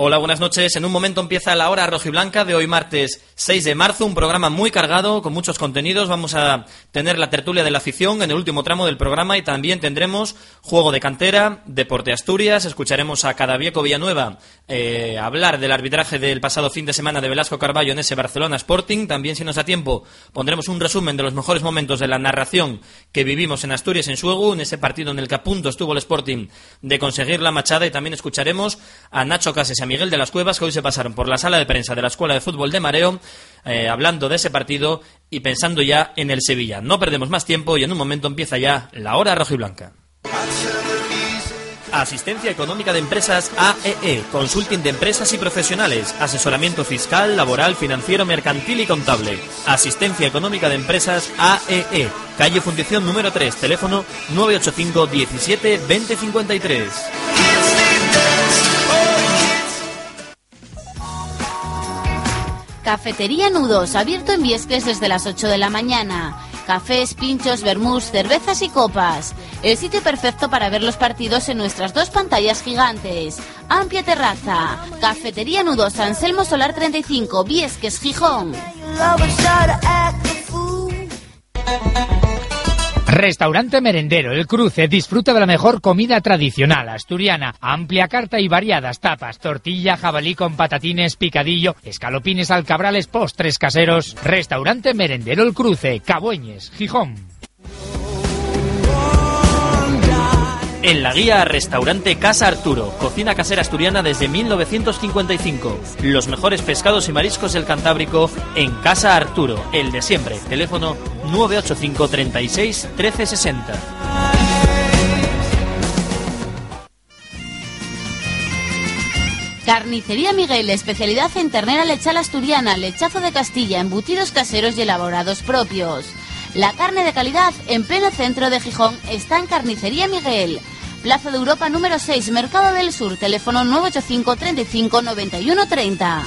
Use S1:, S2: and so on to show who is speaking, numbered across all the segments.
S1: Hola, buenas noches. En un momento empieza la hora rojiblanca de hoy martes 6 de marzo, un programa muy cargado con muchos contenidos. Vamos a tener la tertulia de la afición en el último tramo del programa y también tendremos juego de cantera, deporte Asturias, escucharemos a Cadavieco Villanueva eh, hablar del arbitraje del pasado fin de semana de Velasco Carballo en ese Barcelona Sporting. También, si nos da tiempo, pondremos un resumen de los mejores momentos de la narración que vivimos en Asturias en Suegu, en ese partido en el que a punto estuvo el Sporting de conseguir la machada y también escucharemos a Nacho Cases Miguel de las Cuevas, que hoy se pasaron por la sala de prensa de la Escuela de Fútbol de Mareo, eh, hablando de ese partido y pensando ya en el Sevilla. No perdemos más tiempo y en un momento empieza ya la hora rojiblanca. Asistencia Económica de Empresas AEE, e, Consulting de Empresas y Profesionales, Asesoramiento Fiscal, Laboral, Financiero, Mercantil y Contable. Asistencia Económica de Empresas AEE, e, Calle Fundición número 3, teléfono 985 17 2053.
S2: Cafetería Nudos, abierto en Viesques desde las 8 de la mañana. Cafés, pinchos, vermús, cervezas y copas. El sitio perfecto para ver los partidos en nuestras dos pantallas gigantes. Amplia terraza. Cafetería Nudos, Anselmo Solar 35, Viesques, Gijón.
S3: Restaurante Merendero El Cruce disfruta de la mejor comida tradicional asturiana, amplia carta y variadas tapas, tortilla, jabalí con patatines, picadillo, escalopines alcabrales, postres caseros. Restaurante Merendero El Cruce, Cabueñes, Gijón.
S1: En la guía Restaurante Casa Arturo, cocina casera asturiana desde 1955. Los mejores pescados y mariscos del Cantábrico en Casa Arturo, el de siempre. Teléfono 985 36 1360.
S2: Carnicería Miguel, especialidad en ternera lechal asturiana, lechazo de Castilla, embutidos caseros y elaborados propios. La carne de calidad en pleno centro de Gijón está en Carnicería Miguel. Plaza de Europa número 6, Mercado del Sur, teléfono 985 35 91 30.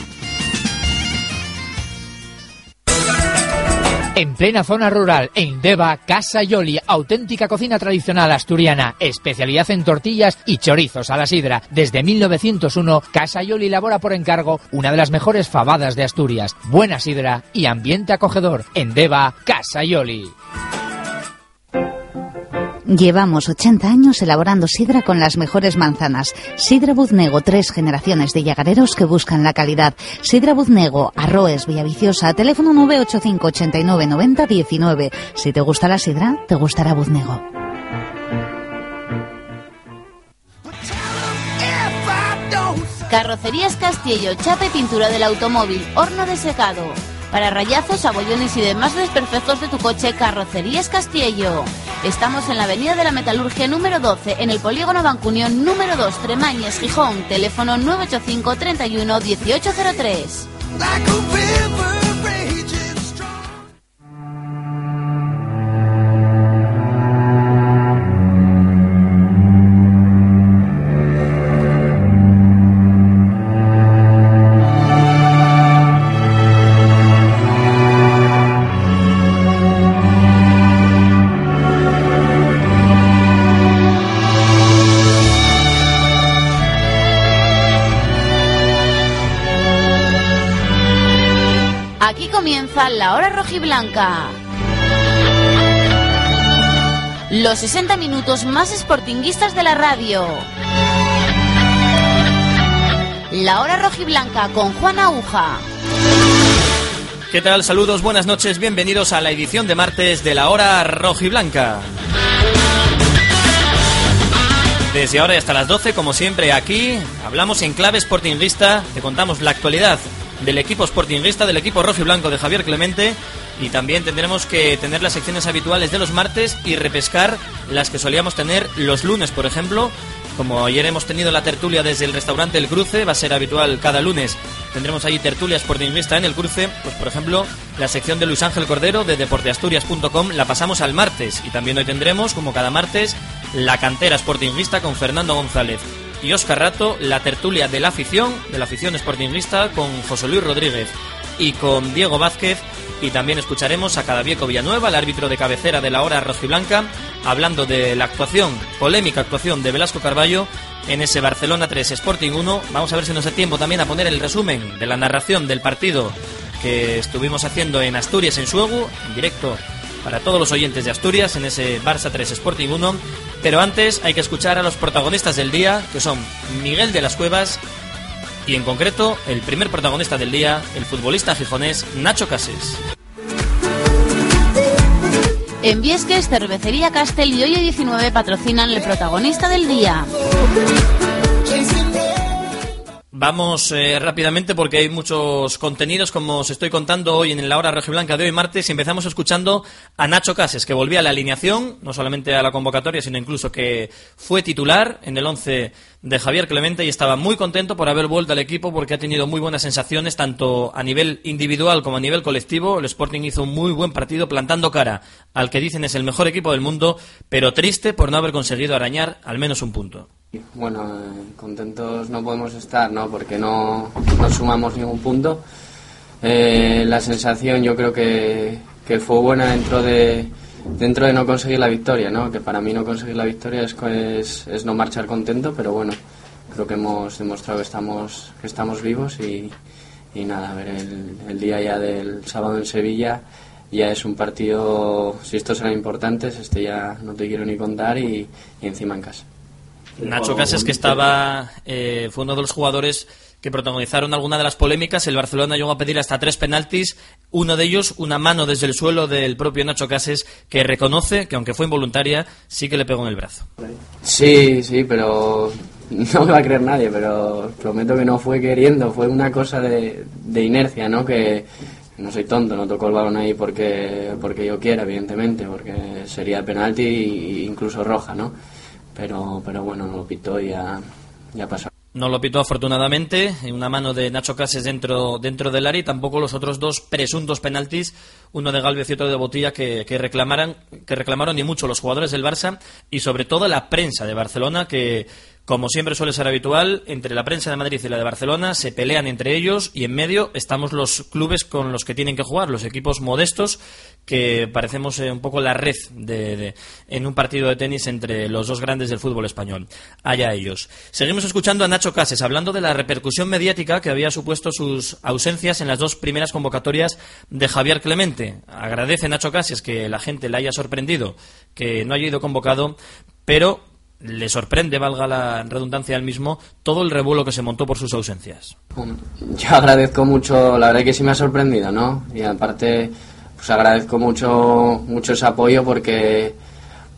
S3: En plena zona rural, en Deva, Casa Yoli, auténtica cocina tradicional asturiana, especialidad en tortillas y chorizos a la sidra. Desde 1901, Casa Yoli elabora por encargo una de las mejores fabadas de Asturias. Buena sidra y ambiente acogedor. En Deva, Casa Yoli.
S4: Llevamos 80 años elaborando sidra con las mejores manzanas. Sidra Buznego, tres generaciones de llagareros que buscan la calidad. Sidra Buznego, Arroes, Villaviciosa, teléfono 985 89 90 19. Si te gusta la sidra, te gustará Buznego.
S2: Carrocerías Castillo, chape pintura del automóvil, horno de secado. Para rayazos, abollones y demás desperfectos de tu coche, Carrocerías Castillo. Estamos en la Avenida de la Metalurgia número 12, en el Polígono Bancunión número 2, Tremañes, Gijón. Teléfono 985 31 1803. Rojiblanca. Los 60 minutos más sportinguistas de la radio. La hora rojiblanca con Juan Aguja.
S1: ¿Qué tal? Saludos, buenas noches, bienvenidos a la edición de martes de la hora rojiblanca. Desde ahora y hasta las 12, como siempre, aquí hablamos en clave sportinguista, te contamos la actualidad del equipo sportingista, del equipo rojo y blanco de Javier Clemente. Y también tendremos que tener las secciones habituales de los martes y repescar las que solíamos tener los lunes, por ejemplo. Como ayer hemos tenido la tertulia desde el restaurante El Cruce, va a ser habitual cada lunes. Tendremos allí tertulia sportingista en El Cruce. Pues, por ejemplo, la sección de Luis Ángel Cordero de deporteasturias.com la pasamos al martes. Y también hoy tendremos, como cada martes, la cantera sportingista con Fernando González y Oscar Rato, la tertulia de la afición, de la afición sportingista, con José Luis Rodríguez y con Diego Vázquez. Y también escucharemos a Cadavieco Villanueva, el árbitro de cabecera de la hora rojiblanca, hablando de la actuación, polémica actuación de Velasco Carballo en ese Barcelona 3 Sporting 1. Vamos a ver si nos da tiempo también a poner el resumen de la narración del partido que estuvimos haciendo en Asturias, en Suegu, en directo para todos los oyentes de Asturias en ese Barça 3 Sporting 1. Pero antes hay que escuchar a los protagonistas del día, que son Miguel de las Cuevas y en concreto el primer protagonista del día, el futbolista gijonés Nacho Cases.
S2: En Viesques, Cervecería Castel y Hoyo 19 patrocinan el protagonista del día.
S1: Vamos eh, rápidamente porque hay muchos contenidos, como os estoy contando hoy en la hora blanca de hoy martes. Y empezamos escuchando a Nacho Cases, que volvía a la alineación, no solamente a la convocatoria, sino incluso que fue titular en el 11 de Javier Clemente y estaba muy contento por haber vuelto al equipo porque ha tenido muy buenas sensaciones, tanto a nivel individual como a nivel colectivo. El Sporting hizo un muy buen partido plantando cara al que dicen es el mejor equipo del mundo, pero triste por no haber conseguido arañar al menos un punto.
S5: Bueno, eh, contentos no podemos estar, ¿no? Porque no, no sumamos ningún punto. Eh, la sensación yo creo que, que, fue buena dentro de dentro de no conseguir la victoria, ¿no? Que para mí no conseguir la victoria es, es, es no marchar contento, pero bueno, creo que hemos demostrado que estamos que estamos vivos y, nada, a ver, el, día ya del sábado en Sevilla ya es un partido, si estos eran importantes, este ya no te quiero ni contar y encima en casa.
S1: Nacho Casas, que estaba, eh, fue uno de los jugadores que protagonizaron alguna de las polémicas. El Barcelona llegó a pedir hasta tres penaltis. Uno de ellos, una mano desde el suelo del propio Nacho Cases, que reconoce que, aunque fue involuntaria, sí que le pegó en el brazo.
S5: Sí, sí, pero no me va a creer nadie, pero prometo que no fue queriendo, fue una cosa de, de inercia, ¿no? Que no soy tonto, no toco el balón ahí porque, porque yo quiera, evidentemente, porque sería penalti e incluso roja, ¿no? Pero, pero bueno, no lo pitó y ya, ya pasó.
S1: No lo pitó afortunadamente, en una mano de Nacho Cases dentro, dentro del área y tampoco los otros dos presuntos penaltis, uno de Galvez y otro de Botilla, que, que, reclamaran, que reclamaron ni mucho los jugadores del Barça y sobre todo la prensa de Barcelona que como siempre suele ser habitual, entre la prensa de Madrid y la de Barcelona se pelean entre ellos y en medio estamos los clubes con los que tienen que jugar, los equipos modestos que parecemos eh, un poco la red de, en un partido de tenis entre los dos grandes del fútbol español. Allá ellos. Seguimos escuchando a Nacho Cases hablando de la repercusión mediática que había supuesto sus ausencias en las dos primeras convocatorias de Javier Clemente. Agradece Nacho Cases que la gente le haya sorprendido que no haya ido convocado, pero le sorprende, valga la redundancia al mismo, todo el revuelo que se montó por sus ausencias.
S5: Yo agradezco mucho, la verdad que sí me ha sorprendido, ¿no? Y aparte, pues agradezco mucho, mucho ese apoyo porque,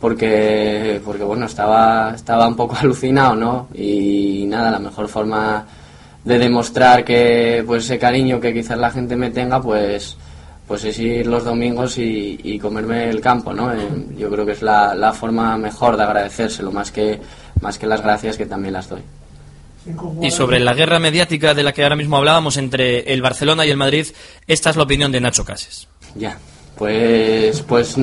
S5: porque, porque bueno, estaba, estaba un poco alucinado, ¿no? Y nada, la mejor forma de demostrar que, pues ese cariño que quizás la gente me tenga, pues, pues es ir los domingos y, comerme el campo, ¿no? Eh, yo creo que es la, forma mejor de agradecérselo, más que, más que las gracias que también las doy.
S1: Y sobre la guerra mediática de la que ahora mismo hablábamos entre el Barcelona y el Madrid, esta es la opinión de Nacho Cases.
S5: Ya, pues, pues,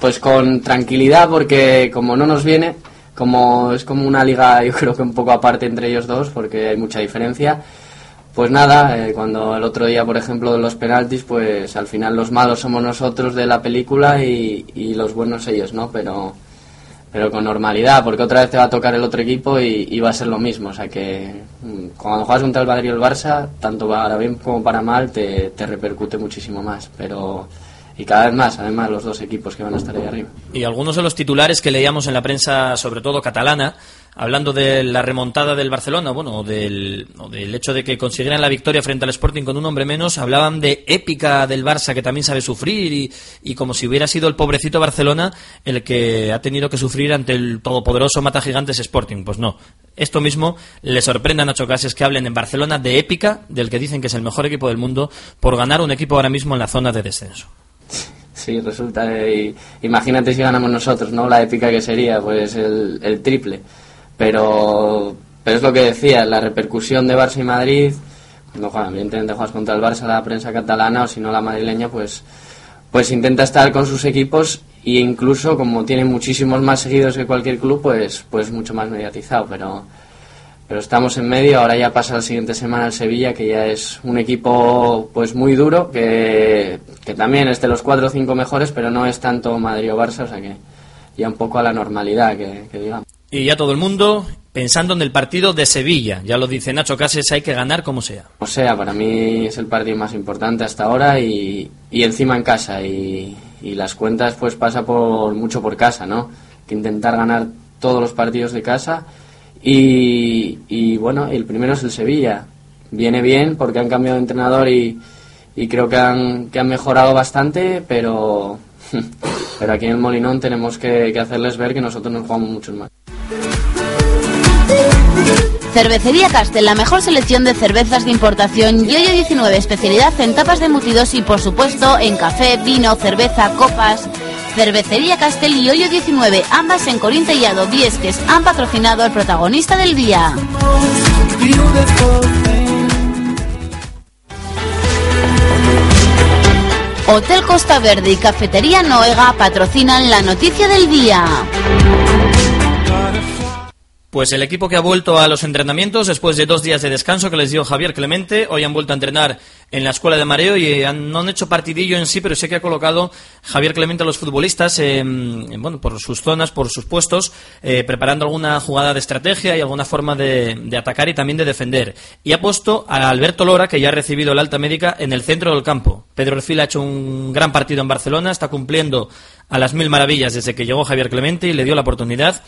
S5: pues con tranquilidad, porque como no nos viene, como es como una liga, yo creo que un poco aparte entre ellos dos, porque hay mucha diferencia pues nada, eh, cuando el otro día, por ejemplo, de los penaltis, pues al final los malos somos nosotros de la película y, y, los buenos ellos, ¿no? Pero, pero con normalidad, porque otra vez te va a tocar el otro equipo y, va a ser lo mismo. O sea que mm, cuando juegas contra el Madrid y el Barça, tanto para bien como para mal, te, te repercute muchísimo más. Pero y cada vez más, además, los dos equipos que van a estar ahí arriba.
S1: Y algunos de los titulares que leíamos en la prensa, sobre todo catalana, hablando de la remontada del Barcelona, bueno, o del, del hecho de que consiguieran la victoria frente al Sporting con un hombre menos, hablaban de épica del Barça que también sabe sufrir y, y como si hubiera sido el pobrecito Barcelona el que ha tenido que sufrir ante el todopoderoso Mata Gigantes Sporting. Pues no. Esto mismo le sorprende a Nacho Cases que hablen en Barcelona de épica del que dicen que es el mejor equipo del mundo por ganar un equipo ahora mismo en la zona de descenso.
S5: Sí, resulta. imagínate si ganamos nosotros, ¿no? La épica que sería, pues el triple. Pero, pero es lo que decía, la repercusión de Barça y Madrid, cuando juegan, evidentemente juegas contra el Barça, la prensa catalana o si no la madrileña, pues, pues intenta estar con sus equipos e incluso como tiene muchísimos más seguidos que cualquier club, pues, pues mucho más mediatizado. Pero, pero estamos en medio, ahora ya pasa la siguiente semana el Sevilla, que ya es un equipo pues muy duro, que, que también es de los cuatro o cinco mejores, pero no es tanto Madrid o Barça, o sea que ya un poco a la normalidad, que, que digamos.
S1: Y ya todo el mundo pensando en el partido de Sevilla. Ya lo dice Nacho Cases, hay que ganar como sea.
S5: O sea, para mí es el partido más importante hasta ahora y, y encima en casa. Y, y, las cuentas pues pasa por mucho por casa, ¿no? Que intentar ganar todos los partidos de casa. Y, y bueno, el primero es el Sevilla. Viene bien porque han cambiado de entrenador y, y creo que han, que han mejorado bastante, pero, pero aquí en el Molinón tenemos que, que hacerles ver que nosotros nos jugamos mucho más.
S2: Cervecería Castel, la mejor selección de cervezas de importación, Yoyo 19, especialidad en tapas de embutidos y por supuesto en café, vino, cerveza, copas. Cervecería Castel y Yoyo 19, ambas en Corín Tellado, Viesques, han patrocinado al protagonista del día. Hotel Costa Verde y Cafetería Noega patrocinan la noticia del día.
S1: Pues el equipo que ha vuelto a los entrenamientos después de dos días de descanso que les dio Javier Clemente, hoy han vuelto a entrenar en la escuela de mareo y han, no han hecho partidillo en sí, pero sé que ha colocado Javier Clemente a los futbolistas en, bueno, por sus zonas, por sus puestos, eh, preparando alguna jugada de estrategia y alguna forma de, de, atacar y también de defender. Y ha puesto a Alberto Lora, que ya ha recibido el alta médica, en el centro del campo. Pedro Orfil ha hecho un gran partido en Barcelona, está cumpliendo a las mil maravillas desde que llegó Javier Clemente y le dio la oportunidad.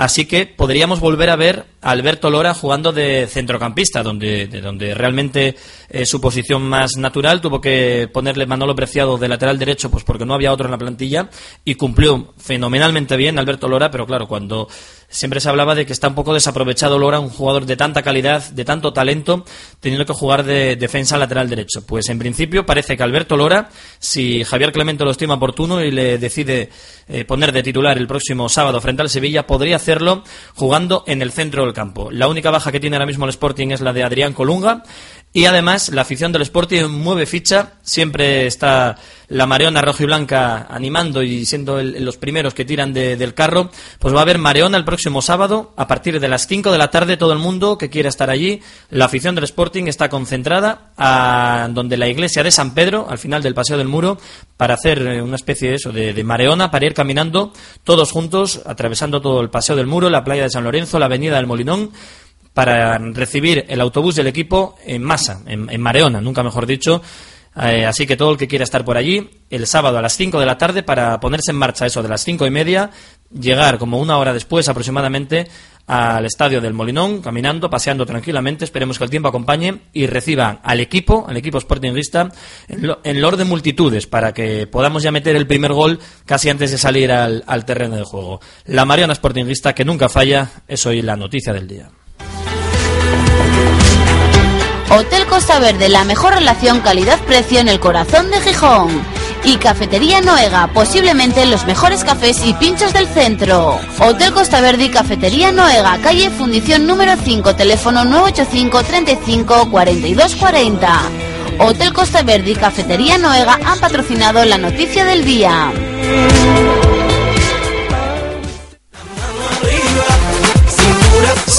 S1: Así que podríamos volver a ver a Alberto Lora jugando de centrocampista, donde, de donde realmente eh, su posición más natural tuvo que ponerle Manolo Preciado de lateral derecho, pues porque no había otro en la plantilla, y cumplió fenomenalmente bien Alberto Lora, pero claro, cuando siempre se hablaba de que está un poco desaprovechado Lora, un jugador de tanta calidad, de tanto talento, teniendo que jugar de defensa lateral derecho. Pues en principio parece que Alberto Lora, si Javier Clemente lo estima oportuno y le decide eh, poner de titular el próximo sábado frente al Sevilla, podría hacerlo jugando en el centro del campo. La única baja que tiene ahora mismo el Sporting es la de Adrián Colunga. Y además, la afición del Sporting mueve ficha. Siempre está la mareona roja y blanca animando y siendo el, los primeros que tiran de, del carro. Pues va a haber mareona el próximo sábado a partir de las 5 de la tarde. Todo el mundo que quiera estar allí. La afición del Sporting está concentrada a donde la iglesia de San Pedro, al final del Paseo del Muro, para hacer una especie de eso, de mareona, para ir caminando todos juntos, atravesando todo el Paseo del Muro, la playa de San Lorenzo, la avenida del Molinón para recibir el autobús del equipo en masa, en, en Mareona, nunca mejor dicho. Eh, así que todo el que quiera estar por allí, el sábado a las 5 de la tarde, para ponerse en marcha eso de las cinco y media, llegar como una hora después aproximadamente al estadio del Molinón, caminando, paseando tranquilamente, esperemos que el tiempo acompañe y reciba al equipo, al equipo sportingista, en, lo, en lord de multitudes, para que podamos ya meter el primer gol casi antes de salir al, al terreno de juego. La Mariana Sportingista, que nunca falla, es hoy la noticia del día.
S2: Hotel Costa Verde, la mejor relación calidad-precio en el corazón de Gijón. Y Cafetería Noega, posiblemente los mejores cafés y pinchos del centro. Hotel Costa Verde y Cafetería Noega, calle Fundición número 5, teléfono 985 35 42 40. Hotel Costa Verde y Cafetería Noega han patrocinado la noticia del día.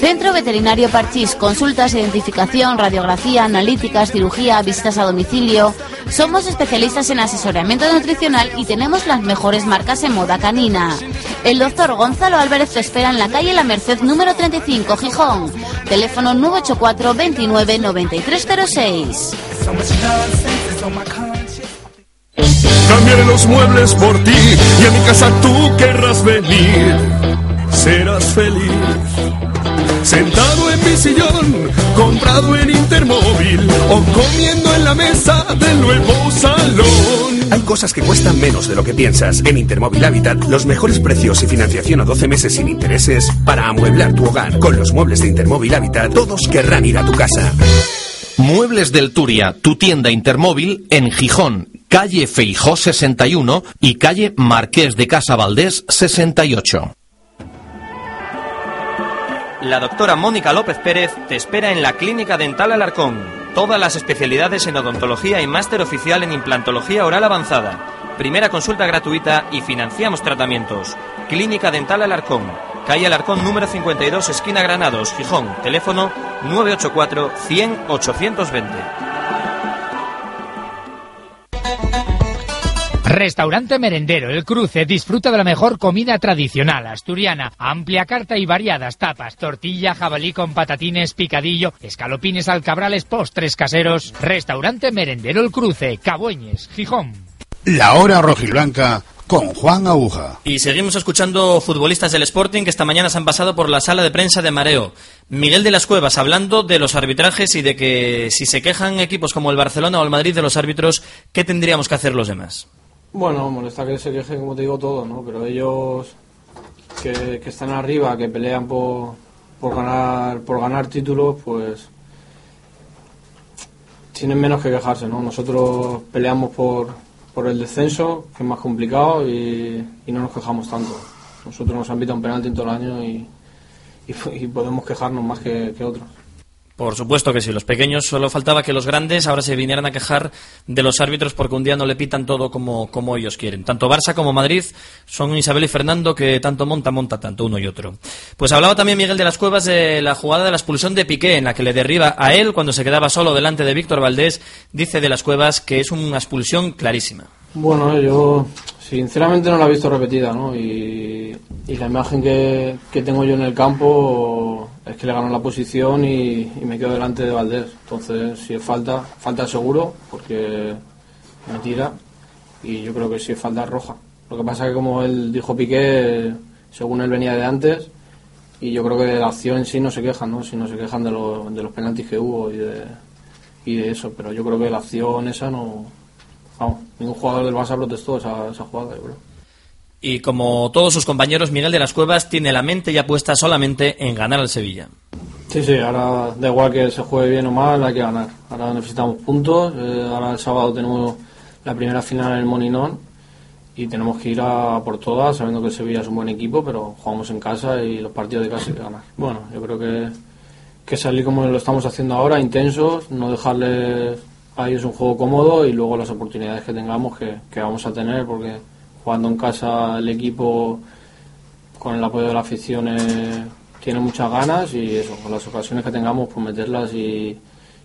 S2: Centro Veterinario Parchís, consultas, identificación, radiografía, analíticas, cirugía, visitas a domicilio. Somos especialistas en asesoramiento nutricional y tenemos las mejores marcas en moda canina. El doctor Gonzalo Álvarez te espera en la calle La Merced número 35, Gijón. Teléfono 984 29 9306.
S6: Cambiaré los muebles por ti y a mi casa tú querrás venir. Serás feliz. Sentado en mi sillón, comprado en Intermóvil o comiendo en la mesa del nuevo salón.
S7: Hay cosas que cuestan menos de lo que piensas. En Intermóvil Habitat, los mejores precios y financiación a 12 meses sin intereses para amueblar tu hogar. Con los muebles de Intermóvil Habitat, todos querrán ir a tu casa.
S8: Muebles del Turia, tu tienda Intermóvil en Gijón, calle Feijó 61 y calle Marqués de Casa Valdés 68.
S1: La doctora Mónica López Pérez te espera en la Clínica Dental Alarcón. Todas las especialidades en odontología y máster oficial en implantología oral avanzada. Primera consulta gratuita y financiamos tratamientos. Clínica Dental Alarcón. Calle Alarcón número 52, esquina Granados, Gijón. Teléfono 984 100 820.
S3: Restaurante Merendero El Cruce disfruta de la mejor comida tradicional asturiana, amplia carta y variadas tapas, tortilla, jabalí con patatines, picadillo, escalopines alcabrales, postres caseros. Restaurante Merendero El Cruce, Cabueñes, Gijón.
S9: La hora rojiblanca con Juan Aguja.
S1: Y seguimos escuchando futbolistas del Sporting que esta mañana se han pasado por la sala de prensa de Mareo. Miguel de las Cuevas hablando de los arbitrajes y de que si se quejan equipos como el Barcelona o el Madrid de los árbitros, ¿qué tendríamos que hacer los demás?
S10: Bueno, molesta que se quejen, como te digo, todo, ¿no? Pero ellos que, que están arriba, que pelean por, por ganar por ganar títulos, pues tienen menos que quejarse, ¿no? Nosotros peleamos por, por el descenso, que es más complicado, y, y no nos quejamos tanto. Nosotros nos han pitado un penalti en todo el año y, y, y podemos quejarnos más que, que otros.
S1: Por supuesto que sí, los pequeños solo faltaba que los grandes ahora se vinieran a quejar de los árbitros porque un día no le pitan todo como, como ellos quieren. Tanto Barça como Madrid son Isabel y Fernando que tanto monta, monta tanto uno y otro. Pues hablaba también Miguel de las Cuevas de la jugada de la expulsión de Piqué en la que le derriba a él cuando se quedaba solo delante de Víctor Valdés. Dice de las Cuevas que es una expulsión clarísima.
S10: Bueno, yo sinceramente no la he visto repetida, ¿no? Y, la imagen que, tengo yo en el campo es que le gano la posición y, me quedo delante de Valdés. Entonces, si es falta, falta seguro, porque me tira y yo creo que si es falta roja. Lo que pasa es que como él dijo Piqué, según él venía de antes, y yo creo que de la acción en sí no se quejan, ¿no? Si no se quejan de, de los penaltis que hubo y de, y de eso, pero yo creo que la acción esa no... Vamos, ningún jugador del Barça protestó esa, esa jugada, yo creo.
S1: Y como todos sus compañeros, Miguel de las Cuevas tiene la mente ya puesta solamente en ganar al Sevilla.
S10: Sí, sí, ahora da igual que se juegue bien o mal, hay que ganar. Ahora necesitamos puntos, eh, ahora el sábado tenemos la primera final en el Moninón y tenemos que ir a por todas, sabiendo que el Sevilla es un buen equipo, pero jugamos en casa y los partidos de casa hay que ganar. Bueno, yo creo que, que salir como lo estamos haciendo ahora, intensos, no dejarles a ellos un juego cómodo y luego las oportunidades que tengamos que, que vamos a tener, porque jugando en casa el equipo con el apoyo de la afición tiene muchas ganas y eso, con las ocasiones que tengamos, pues meterlas y,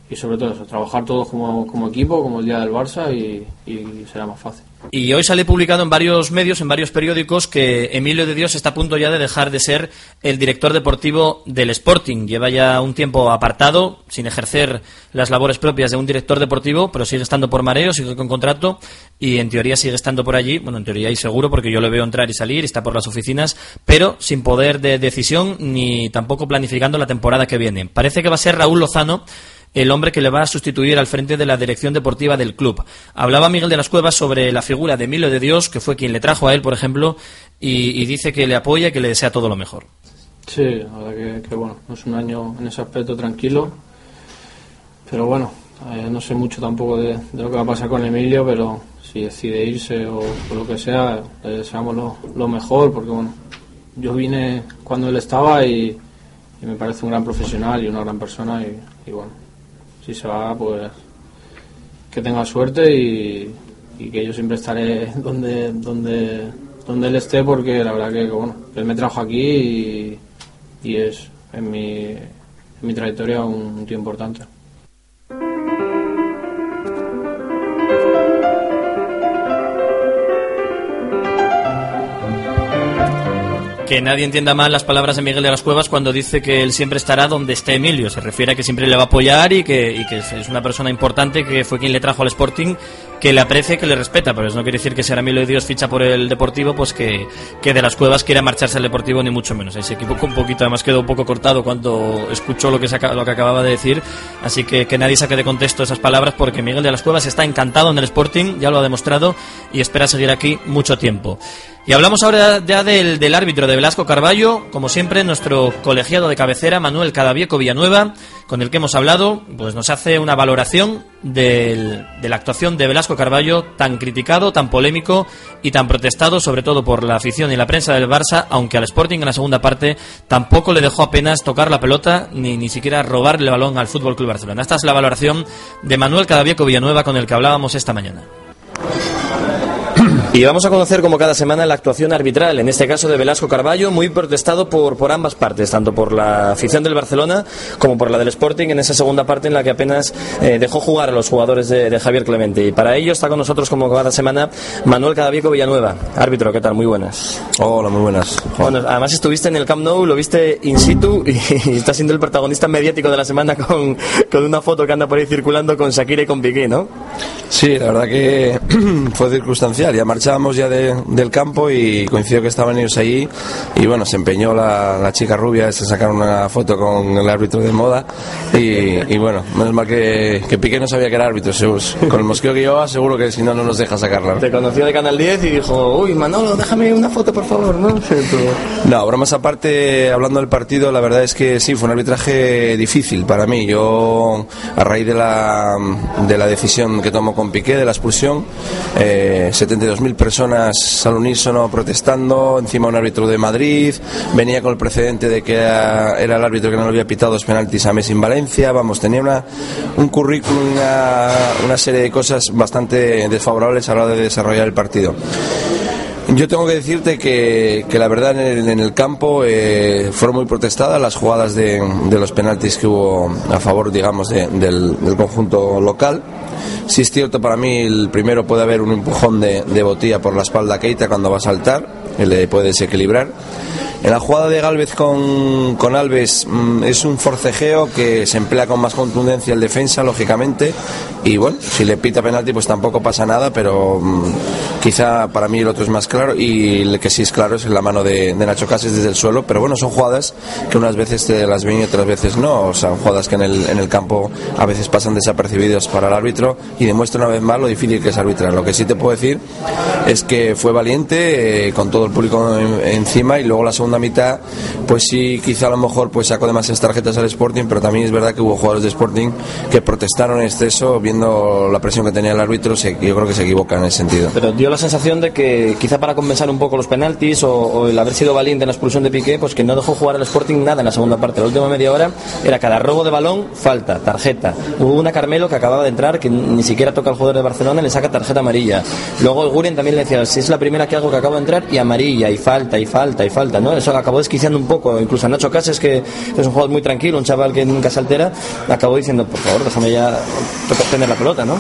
S10: y sobre todo eso, trabajar todos como, como equipo, como el día del Barça y será más fácil.
S1: Y hoy sale publicado en varios medios, en varios periódicos, que Emilio de Dios está a punto ya de dejar de ser el director deportivo del Sporting. Lleva ya un tiempo apartado, sin ejercer las labores propias de un director deportivo, pero sigue estando por mareo, sigue con contrato y en teoría sigue estando por allí. Bueno, en teoría y seguro, porque yo le veo entrar y salir, está por las oficinas, pero sin poder de decisión ni tampoco planificando la temporada que viene. Parece que va a ser Raúl Lozano el hombre que le va a sustituir al frente de la dirección deportiva del club. Hablaba Miguel de las Cuevas sobre la figura de Emilio de Dios, que fue quien le trajo a él, por ejemplo, y, y dice que le apoya y que le desea todo lo mejor.
S10: Sí, la verdad que, que bueno, es un año en ese aspecto tranquilo, pero bueno, eh, no sé mucho tampoco de, de lo que va a pasar con Emilio, pero si decide irse o, o lo que sea, le deseamos lo, lo mejor, porque bueno, yo vine cuando él estaba y, y me parece un gran profesional y una gran persona y, y bueno, si se va, pues que tenga suerte y, y que yo siempre estaré donde, donde, donde él esté, porque la verdad que, bueno, él me trajo aquí y, y es en mi, en mi trayectoria un, un tío importante.
S1: Que nadie entienda mal las palabras de Miguel de las Cuevas cuando dice que él siempre estará donde esté Emilio. Se refiere a que siempre le va a apoyar y que, y que es una persona importante que fue quien le trajo al Sporting, que le aprecia y que le respeta. Pero eso no quiere decir que si ahora Emilio de Dios ficha por el Deportivo, pues que, de las Cuevas quiera marcharse al Deportivo, ni mucho menos. Ese equipo un poquito, además quedó un poco cortado cuando escuchó lo que, lo que acababa de decir. Así que que nadie saque de contexto esas palabras porque Miguel de las Cuevas está encantado en el Sporting, ya lo ha demostrado y espera seguir aquí mucho tiempo. Y hablamos ahora ya del, del, árbitro de Velasco Carballo, como siempre, nuestro colegiado de cabecera, Manuel Cadavieco Villanueva, con el que hemos hablado, pues nos hace una valoración de la actuación de Velasco Carballo, tan criticado, tan polémico y tan protestado, sobre todo por la afición y la prensa del Barça, aunque al Sporting en la segunda parte tampoco le dejó apenas tocar la pelota ni, ni siquiera robarle el balón al Fútbol Club Barcelona. Esta es la valoración de Manuel Cadavieco Villanueva con el que hablábamos esta mañana. Y vamos a conocer como cada semana la actuación arbitral, en este caso de Velasco Carballo, muy protestado por, por ambas partes, tanto por la afición del Barcelona como por la del Sporting, en esa segunda parte en la que apenas eh, dejó jugar a los jugadores de, de, Javier Clemente. Y para ello está con nosotros como cada semana Manuel Cadavieco Villanueva. Árbitro, ¿qué tal? Muy buenas.
S11: Hola, muy buenas.
S1: Bueno, además estuviste en el Camp Nou, lo viste in situ y, y está siendo el protagonista mediático de la semana con, con una foto que anda por ahí circulando con Shakira y con Piqué, ¿no?
S11: Sí, la verdad que fue circunstancial. Ya marchábamos ya de, del campo y coincidió que estaban ellos ahí y bueno, se empeñó la, la chica rubia se sacaron una foto con el árbitro de moda y, y bueno, menos mal que, que, Piqué no sabía que era árbitro. Con el mosqueo que llevaba seguro que si no, no nos deja sacarla.
S1: Te conoció de Canal 10 y dijo, uy, Manolo, déjame una foto por favor, ¿no?
S11: no, bromas aparte, hablando del partido, la verdad es que sí, fue un arbitraje difícil para mí. Yo, a raíz de la, de la decisión que tomó con Piqué de la expulsión, eh, 72.000 personas al unísono protestando, encima un árbitro de Madrid, venía con el precedente de que era, el árbitro que no le había pitado dos penaltis a Messi en Valencia, vamos, tenía una, un currículum, una, una serie de cosas bastante desfavorables a la hora de desarrollar el partido. Yo tengo que decirte que, que la verdad en el, en el campo eh, fueron muy protestadas las jugadas de, los penaltis que hubo a favor, digamos, de, del, conjunto local. Si es cierto, para mí el primero puede haber un empujón de, de por la espalda a Keita cuando va a saltar, le puede desequilibrar. En la jugada de Galvez con, con Alves mmm, es un forcejeo que se emplea con más contundencia el defensa, lógicamente. Y bueno, si le pita penalti, pues tampoco pasa nada, pero mmm, quizá para mí el otro es más claro. Y el que sí es claro es en la mano de, de, Nacho Cases desde el suelo. Pero bueno, son jugadas que unas veces te las ven y otras veces no. O sea, jugadas que en el, en el campo a veces pasan desapercibidos para el árbitro y demuestra una vez más lo difícil que es arbitrar. Lo que sí te puedo decir es que fue valiente, eh, con todo el público en, encima, y luego la segunda mitad, pues sí, quizá a lo mejor pues sacó demasiadas tarjetas al Sporting, pero también es verdad que hubo jugadores de Sporting que protestaron en exceso viendo la presión que tenía el árbitro, se, yo creo que se equivoca en ese sentido.
S1: Pero dio la sensación de que quizá para compensar un poco los penaltis o, o el haber sido valiente en la expulsión de Piqué, pues que no dejó jugar al Sporting nada en la segunda parte. La última media hora era cada robo de balón, falta, tarjeta. Hubo una Carmelo que acababa de entrar, que ni siquiera toca al jugador de Barcelona, le saca tarjeta amarilla. Luego el Guren también le decía, si es la primera que hago que acabo de entrar, y amarilla, y falta, y falta, y falta, ¿no? Eso acabó desquiciando un poco, incluso a Nacho Cases, que es un jugador muy tranquilo, un chaval que nunca se altera, acabó diciendo, por favor, déjame ya tener la pelota, ¿no?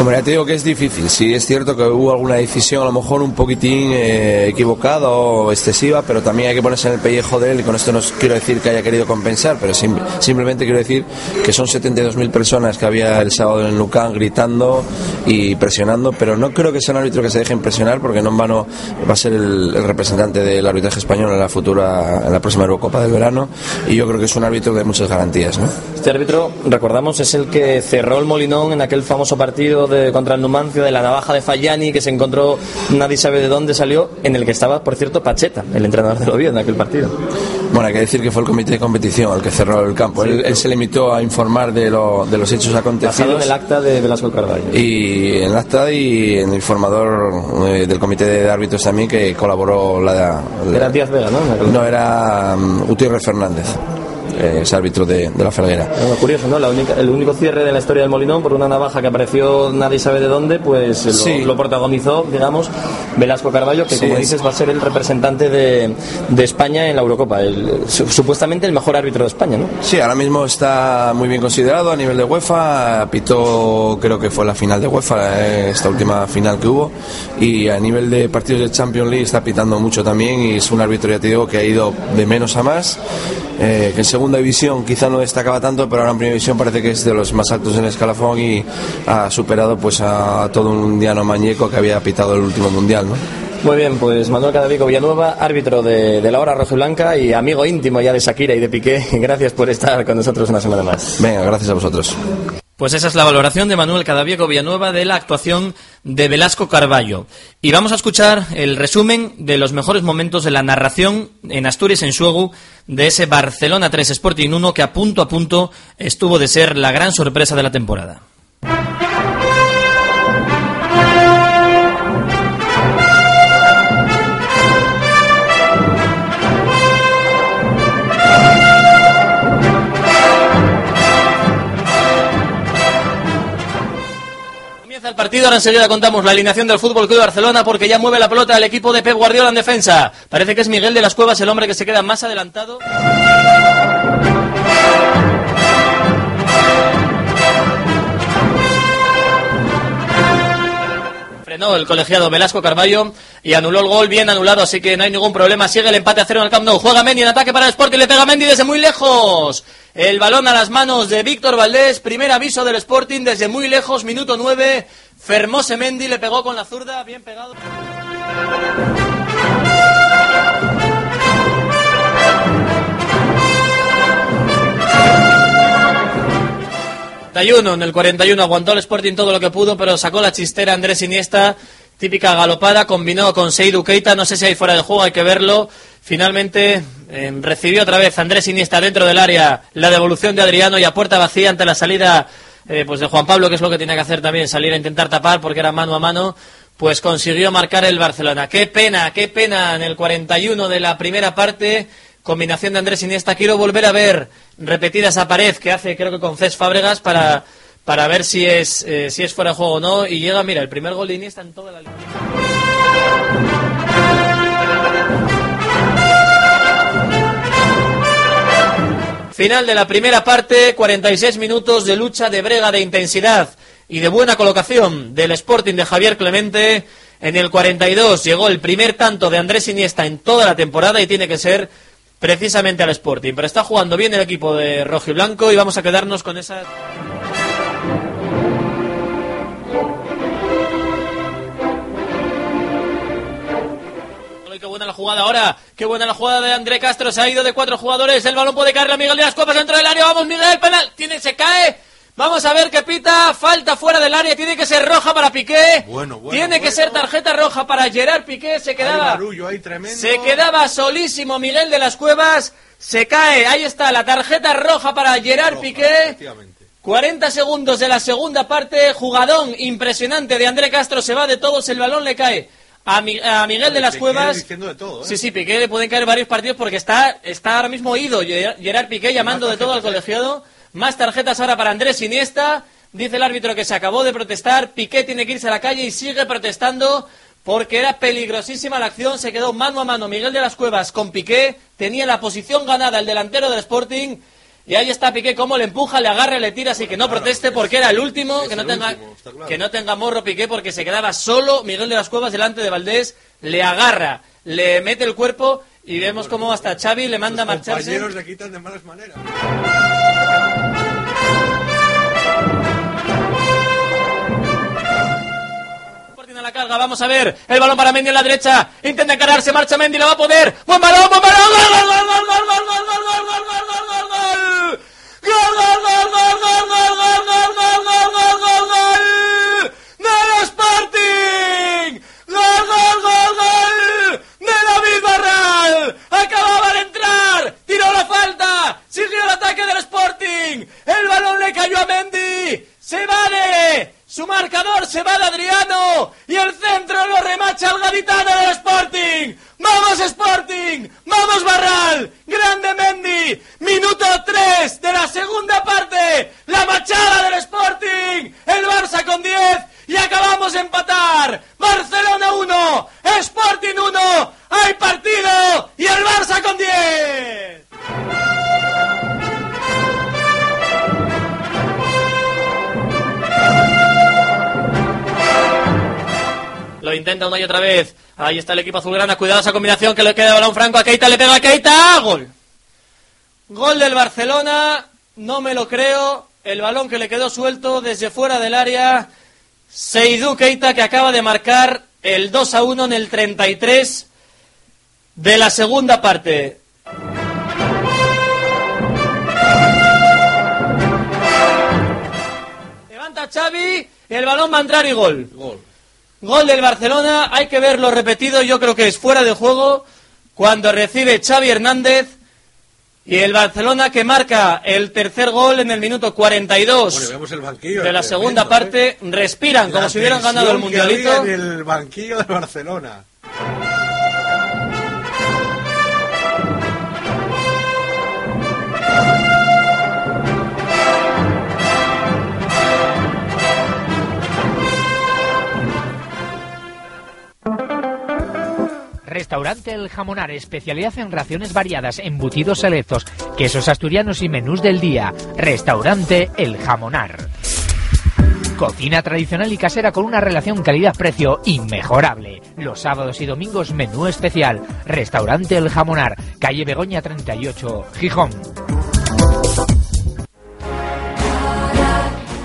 S11: Hombre, ya te digo que es difícil. Sí, es cierto que hubo alguna decisión a lo mejor un poquitín eh, equivocada o excesiva, pero también hay que ponerse en el pellejo de él. Y con esto no quiero decir que haya querido compensar, pero sim simplemente quiero decir que son 72.000 personas que había el sábado en Lucán gritando y presionando, pero no creo que sea un árbitro que se deje impresionar, porque no en vano va a ser el, el representante del arbitraje español en la futura, en la próxima Eurocopa del verano. Y yo creo que es un árbitro de muchas garantías. ¿no?
S1: Este árbitro, recordamos, es el que cerró el Molinón en aquel famoso partido de, contra el Numancia de la navaja de Fallani que se encontró nadie sabe de dónde salió en el que estaba por cierto Pacheta el entrenador del Oviedo en aquel partido.
S11: Bueno hay que decir que fue el comité de competición el que cerró el campo. Sí. él, él, se limitó a informar de, lo, de los hechos acontecidos.
S1: En el acta de Velasco Carvalho
S11: y en el acta y en el informador eh, del comité de árbitros también que colaboró la,
S1: la era Díaz Vega ¿no?
S11: no era um, Gutiérrez Fernández eh, es árbitro de, de la Ferguera.
S1: Bueno, curioso, ¿no? La única, el único cierre de la historia del Molinón por una navaja que apareció nadie sabe de dónde, pues lo, sí. lo protagonizó, digamos, Velasco Carballo, que sí, como dices va a ser el representante de, de España en la Eurocopa, el, supuestamente el mejor árbitro de España, ¿no?
S11: Sí, ahora mismo está muy bien considerado a nivel de UEFA, pitó creo que fue la final de UEFA, eh, esta última final que hubo, y a nivel de partidos de Champions League está pitando mucho también y es un árbitro, ya te digo, que ha ido de menos a más, eh, que en segunda división quizá no destacaba tanto, pero ahora en primera división parece que es de los más altos en el escalafón y ha superado pues a todo un diano mañeco que había pitado el último mundial, ¿no?
S1: Muy bien, pues Manuel Cadavico Villanueva, árbitro de, de la hora rojo y blanca y amigo íntimo ya de Shakira y de Piqué. Gracias por estar con nosotros una semana más.
S11: Venga, gracias a vosotros.
S1: Pues esa es la valoración de Manuel Cadaviego Villanueva de la actuación de Velasco Carballo. Y vamos a escuchar el resumen de los mejores momentos de la narración en Asturias en Suegu de ese Barcelona 3 Sporting 1 que a punto a punto estuvo de ser la gran sorpresa de la temporada. El partido, ahora enseguida contamos la alineación del Fútbol Club Barcelona porque ya mueve la pelota el equipo de Pep Guardiola en defensa. Parece que es Miguel de las Cuevas el hombre que se queda más adelantado. Frenó el colegiado Velasco Carballo y anuló el gol bien anulado, así que no hay ningún problema. Sigue el empate a cero en el Camp Nou. Juega Mendy en ataque para el Sporting, le pega Mendy desde muy lejos. El balón a las manos de Víctor Valdés. Primer aviso del Sporting desde muy lejos, minuto 9. Fermose Mendy le pegó con la zurda, bien pegado. 41, en el 41 aguantó el Sporting todo lo que pudo, pero sacó la chistera Andrés Iniesta, típica galopada, combinó con Seidu Keita, no sé si hay fuera de juego, hay que verlo. Finalmente eh, recibió otra vez Andrés Iniesta dentro del área la devolución de Adriano y a puerta vacía ante la salida eh, pues de Juan Pablo, que es lo que tenía que hacer también, salir a intentar tapar porque era mano a mano, pues consiguió marcar el Barcelona. Qué pena, qué pena en el 41 de la primera parte. Combinación de Andrés Iniesta. Quiero volver a ver repetida esa pared que hace, creo que con Cés Fábregas, para, para ver si es, eh, si es fuera de juego o no. Y llega, mira, el primer gol de Iniesta en toda la liga. Final de la primera parte, 46 minutos de lucha, de brega, de intensidad y de buena colocación del Sporting de Javier Clemente. En el 42 llegó el primer tanto de Andrés Iniesta en toda la temporada y tiene que ser precisamente al Sporting. Pero está jugando bien el equipo de Rojo y Blanco y vamos a quedarnos con esa. Qué buena la jugada ahora, qué buena la jugada de André Castro, se ha ido de cuatro jugadores, el balón puede caerle a Miguel de las Copas dentro del área, vamos Miguel, penal, tiene, se cae, vamos a ver qué pita, falta fuera del área, tiene que ser roja para Piqué,
S12: Bueno, bueno,
S1: tiene que ser tarjeta roja para Gerard Piqué, se quedaba,
S12: barullo ahí tremendo.
S1: se quedaba solísimo Miguel de las Cuevas, se cae, ahí está la tarjeta roja para Gerard Piqué, 40 segundos de la segunda parte, jugadón impresionante de André Castro, se va de todos, el balón le cae a, Mi- a Miguel de las
S12: Piqué
S1: Cuevas.
S12: de todo, ¿eh?
S1: Sí, sí, Piqué le pueden caer varios partidos porque está, está ahora mismo ido Ger- Gerard Piqué llamando de todo al colegiado. Más tarjetas ahora para Andrés Iniesta. Dice el árbitro que se acabó de protestar. Piqué tiene que irse a la calle y sigue protestando porque era peligrosísima la acción. Se quedó mano a mano Miguel de las Cuevas con Piqué. Tenía la posición ganada el delantero del Sporting. Y ahí está Piqué, cómo le empuja, le agarra, le tira, así que no proteste porque era el último, que no, tenga, que no tenga morro Piqué porque se quedaba solo Miguel de las Cuevas delante de Valdés, le agarra, le mete el cuerpo y vemos cómo hasta Xavi le manda a marcharse.
S12: Compañeros le quitan de malas maneras.
S1: La carga, vamos a ver, el balón para Mendy en la derecha, intenta encararse, marcha Mendy, lo va a poder, buen balón, buen balón, gol, gol, gol, gol, gol, gol, gol, gol, gol, gol, gol, gol, gol, gol. Gol, gol, gol, gol, gol, gol, gol, gol, gol, gol, gol, gol, otra vez. Ahí está el equipo azulgrana. Cuidado esa combinación que le queda balón franco a Keita. Le pega a Keita. Gol. Gol del Barcelona. No me lo creo. El balón que le quedó suelto desde fuera del área. Seidú Keita que acaba de marcar el 2 a 1 en el 33 de la segunda parte. Barcelona, Xavi, el balón va a entrar y gol. Gol. Del Barcelona, hay que verlo repetido, yo creo que es fuera de juego cuando recibe Xavi Hernández y el Barcelona que marca el tercer gol en el minuto 42
S12: Bueno, vemos el banquillo.
S1: de la segunda
S12: tremendo,
S1: parte, respiran
S12: ¿eh?
S1: como si hubieran ganado el mundialito.
S12: En el banquillo de Barcelona.
S3: Restaurante El Jamonar, especialidad en raciones variadas, embutidos selectos, quesos asturianos y menús del día. Restaurante El Jamonar. Cocina tradicional y casera con una relación calidad-precio inmejorable. Los sábados y domingos menú especial. Restaurante El Jamonar, calle Begoña 38, Gijón.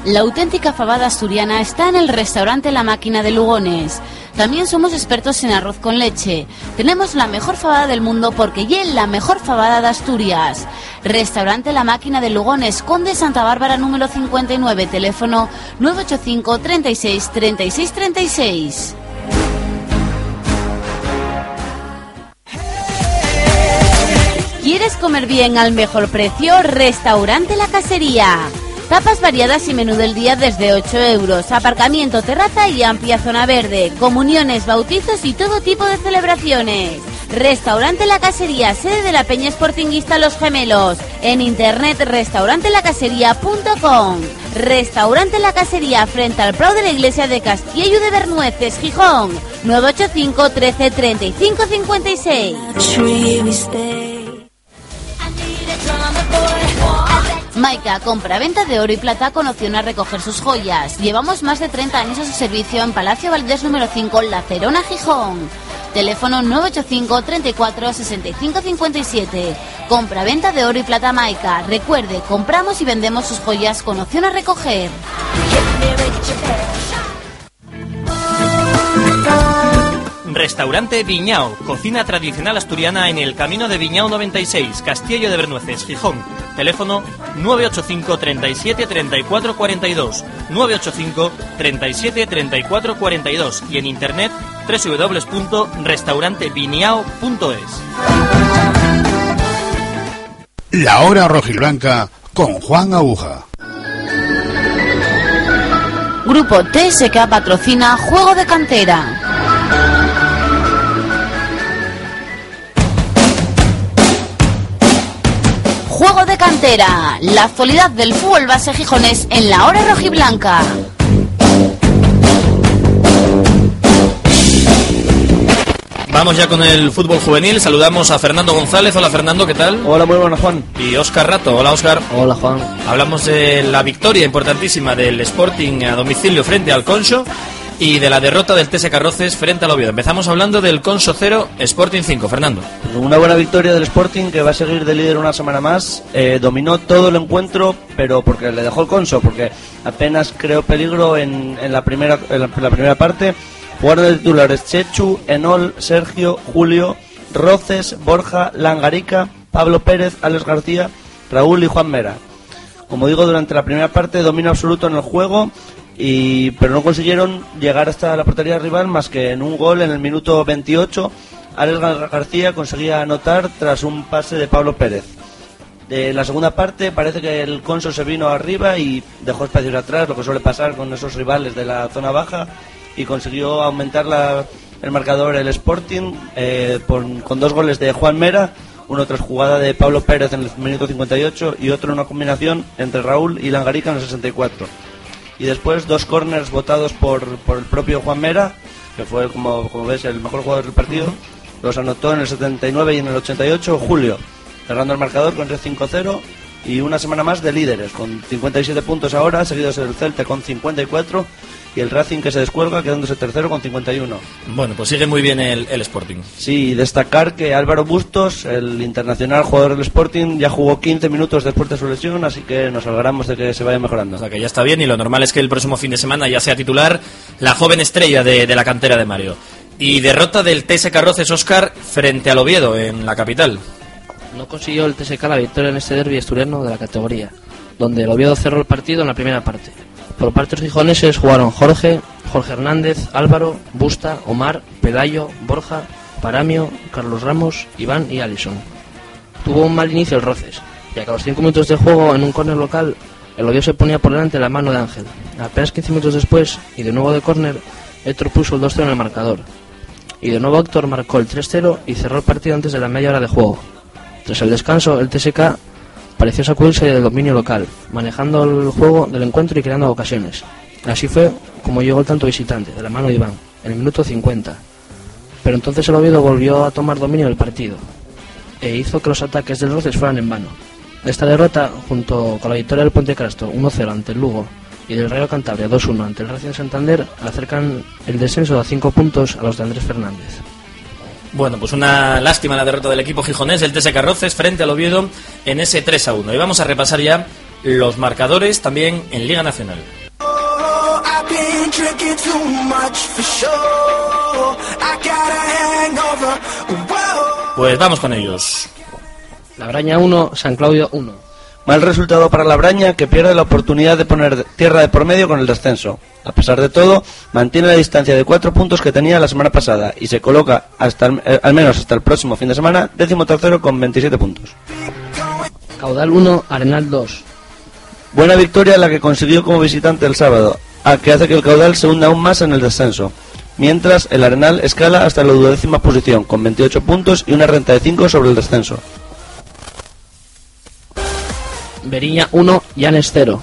S2: La auténtica fabada asturiana está en el restaurante La Máquina de Lugones. También somos expertos en arroz con leche. Tenemos la mejor fabada del mundo porque ya la mejor fabada de Asturias. Restaurante La Máquina de Lugones, Conde Santa Bárbara número 59, teléfono 985 36 36 36. ¿Quieres comer bien al mejor precio? Restaurante La Casería. Tapas variadas y menú del día desde 8 euros. Aparcamiento, terraza y amplia zona verde. Comuniones, bautizos y todo tipo de celebraciones. Restaurante La Casería, sede de la Peña Sportinguista Los Gemelos. En internet restaurantelacassería.com. Restaurante La Casería frente al Prado de la Iglesia de Castillo de Bernueces, Gijón. 985 13 35 56. Maika, compra-venta de oro y plata con opción a recoger sus joyas. Llevamos más de 30 años a su servicio en Palacio Valdés número 5, La Cerona, Gijón. Teléfono 985 34 65 57. Compra-venta de oro y plata Maika. Recuerde, compramos y vendemos sus joyas con opción a recoger.
S1: Restaurante Viñao, cocina tradicional asturiana en el camino de Viñao 96, Castillo de Bernueces, Gijón. Teléfono 985 37 34 42, 985 37 34 42 y en internet www.restauranteviñao.es.
S9: La hora rojiblanca con Juan Aguja.
S2: Grupo TSK patrocina Juego de Cantera. Cantera, la actualidad del fútbol base gijonés en la hora rojiblanca.
S1: Vamos ya con el fútbol juvenil. Saludamos a Fernando González. Hola Fernando, ¿qué tal?
S13: Hola, muy buenas Juan.
S1: Y Óscar Rato. Hola Óscar.
S13: Hola Juan.
S1: Hablamos de la victoria importantísima del Sporting a domicilio frente al Conso y de la derrota del TS Carroces frente al Oviedo. Empezamos hablando del Conso 0, Sporting 5. Fernando.
S13: Una buena victoria del Sporting que va a seguir de líder una semana más. Eh, dominó todo el encuentro, pero porque le dejó el conso, porque apenas creó peligro en, en la, primera, en la, primera parte. Jugaron de titulares Chechu, Enol, Sergio, Julio, Roces, Borja, Langarica, Pablo Pérez, Alex García, Raúl y Juan Mera. Como digo, durante la primera parte dominio absoluto en el juego, y, pero no consiguieron llegar hasta la portería rival más que en un gol en el minuto 28. Alex Gar- García conseguía anotar tras un pase de Pablo Pérez. De la segunda parte parece que el Conso se vino arriba y dejó espacios atrás, lo que suele pasar con esos rivales de la zona baja, y consiguió aumentar la- el marcador el Sporting eh, con dos goles de Juan Mera, uno tras jugada de Pablo Pérez en el minuto 58 y otro en una combinación entre Raúl y Langarica en el 64 y después dos corners votados por, por el propio Juan Mera, que fue, como, como ves, el mejor jugador del partido. Los anotó en el 79 y en el 88 Julio, cerrando el marcador con 3-5-0 y una semana más de líderes, con 57 puntos ahora, seguidos el Celta con 54 y el Racing que se descuelga quedándose tercero con 51.
S1: Bueno, pues sigue muy bien el, el Sporting.
S13: Sí, y destacar que Álvaro Bustos, el internacional jugador del Sporting, ya jugó 15 minutos después de su lesión, así que nos alegramos de que se vaya mejorando.
S1: O sea que ya está bien y lo normal es que el próximo fin de semana ya sea titular la joven estrella de, de la cantera de Mario. Y derrota del TS Carroces Oscar frente al Oviedo en la capital.
S14: No consiguió el TSK la victoria en este derbi asturiano de la categoría, donde el Oviedo cerró el partido en la primera parte. Por parte de los gijoneses jugaron Jorge, Jorge Hernández, Álvaro, Busta, Omar, Pelayo, Borja, Paramio, Carlos Ramos, Iván y Alison. Tuvo un mal inicio el Roces, ya que a los 5 minutos de juego en un córner local, el odio se ponía por delante la mano de Ángel. Apenas 15 minutos después, y de nuevo de córner, Héctor puso el 2-0 en el marcador. Y de nuevo Héctor marcó el 3-0 y cerró el partido antes de la media hora de juego. Tras el descanso, el TSK pareció sacudirse del dominio local, manejando el juego del encuentro y creando ocasiones. Así fue como llegó el tanto visitante, de la mano de Iván, en el minuto 50. Pero entonces el Oviedo volvió a tomar dominio del partido e hizo que los ataques del Roces fueran en vano. Esta derrota, junto con la victoria del Puente Crasto 1-0 ante el Lugo y del Rayo Cantabria 2-1 ante el Racing Santander, acercan el descenso a 5 puntos a los de Andrés Fernández.
S1: Bueno, pues una lástima la derrota del equipo gijonés, el TSK Roces, frente al Oviedo en ese 3 a 1. Y vamos a repasar ya los marcadores también en Liga Nacional.
S15: Whoa.
S1: Pues vamos con ellos.
S14: La Braña 1, San Claudio 1.
S13: Mal resultado para la Braña, que pierde la oportunidad de poner tierra de por medio con el descenso. A pesar de todo, mantiene la distancia de cuatro puntos que tenía la semana pasada y se coloca hasta el- eh, al menos hasta el próximo fin de semana décimo tercero con 27 puntos.
S14: Caudal 1, Arenal 2.
S13: Buena victoria la que consiguió como visitante el sábado, a que hace que el caudal se hunda aún más en el descenso. Mientras el Arenal escala hasta la duodécima posición con 28 puntos y una renta de 5 sobre el descenso.
S14: Beriña 1, Llanes 0.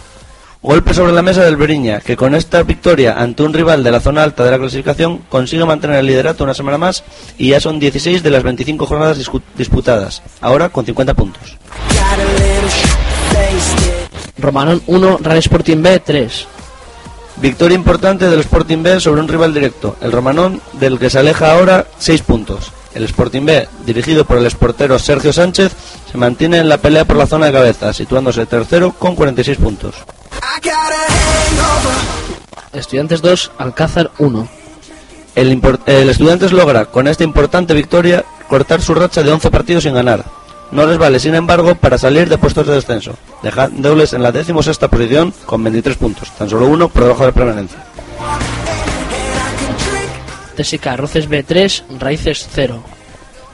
S13: Golpe sobre la mesa del Beriña, que con esta victoria ante un rival de la zona alta de la clasificación consigue mantener el liderato una semana más y ya son 16 de las 25 jornadas disputadas, ahora con 50 puntos.
S14: Romanón 1, Real Sporting B 3.
S13: Victoria importante del Sporting B sobre un rival directo, el Romanón, del que se aleja ahora 6 puntos. El Sporting B, dirigido por el esportero Sergio Sánchez, se mantiene en la pelea por la zona de cabeza, situándose tercero con 46 puntos.
S14: Estudiantes 2, Alcázar 1.
S13: El, el Estudiantes logra, con esta importante victoria, cortar su racha de 11 partidos sin ganar. No les vale, sin embargo, para salir de puestos de descenso, dejándoles en la decimosexta posición con 23 puntos, tan solo uno por debajo de la permanencia.
S14: TSK Roces B 3, Raíces 0.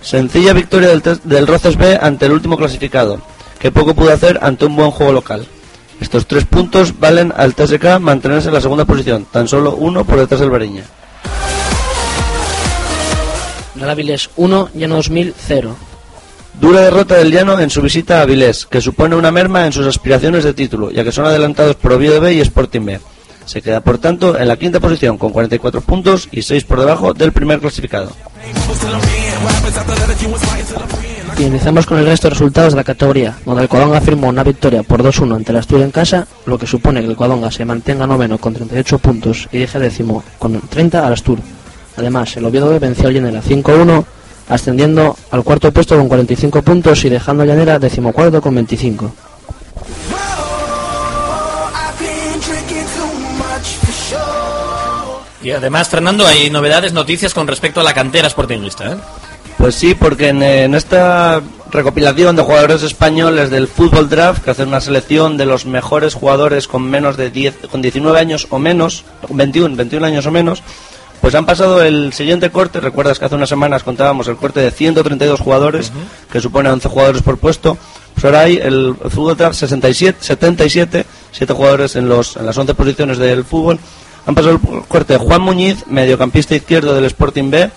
S13: Sencilla victoria del, del Roces B ante el último clasificado, que poco pudo hacer ante un buen juego local. Estos tres puntos valen al TSK mantenerse en la segunda posición, tan solo uno por detrás del Bariña.
S14: Real Avilés 1, Llano 2000 0.
S13: Dura derrota del Llano en su visita a Avilés, que supone una merma en sus aspiraciones de título, ya que son adelantados por Oviedo B y Sporting B. Se queda, por tanto, en la quinta posición con 44 puntos y 6 por debajo del primer clasificado.
S14: Finalizamos con el resto de resultados de la categoría, donde el Codonga firmó una victoria por 2-1 ante la Asturias en casa, lo que supone que el Codonga se mantenga noveno con 38 puntos y deje décimo con 30 al Astur. Además, el Oviedo venció al Llanera 5-1, ascendiendo al cuarto puesto con 45 puntos y dejando a Llanera decimocuarto con 25.
S1: Y además, Fernando, hay novedades, noticias con respecto a la cantera sportingista. ¿eh?
S13: Pues sí, porque en, en esta recopilación de jugadores españoles del Fútbol Draft, que hace una selección de los mejores jugadores con menos de 10, con 19 años o menos, 21, 21 años o menos, pues han pasado el siguiente corte. Recuerdas que hace unas semanas contábamos el corte de 132 jugadores, que supone 11 jugadores por puesto. Pues ahora hay el Fútbol Draft 67, 77, 7 jugadores en, los, en las 11 posiciones del fútbol. Han pasado el corte Juan Muñiz, mediocampista izquierdo del Sporting B,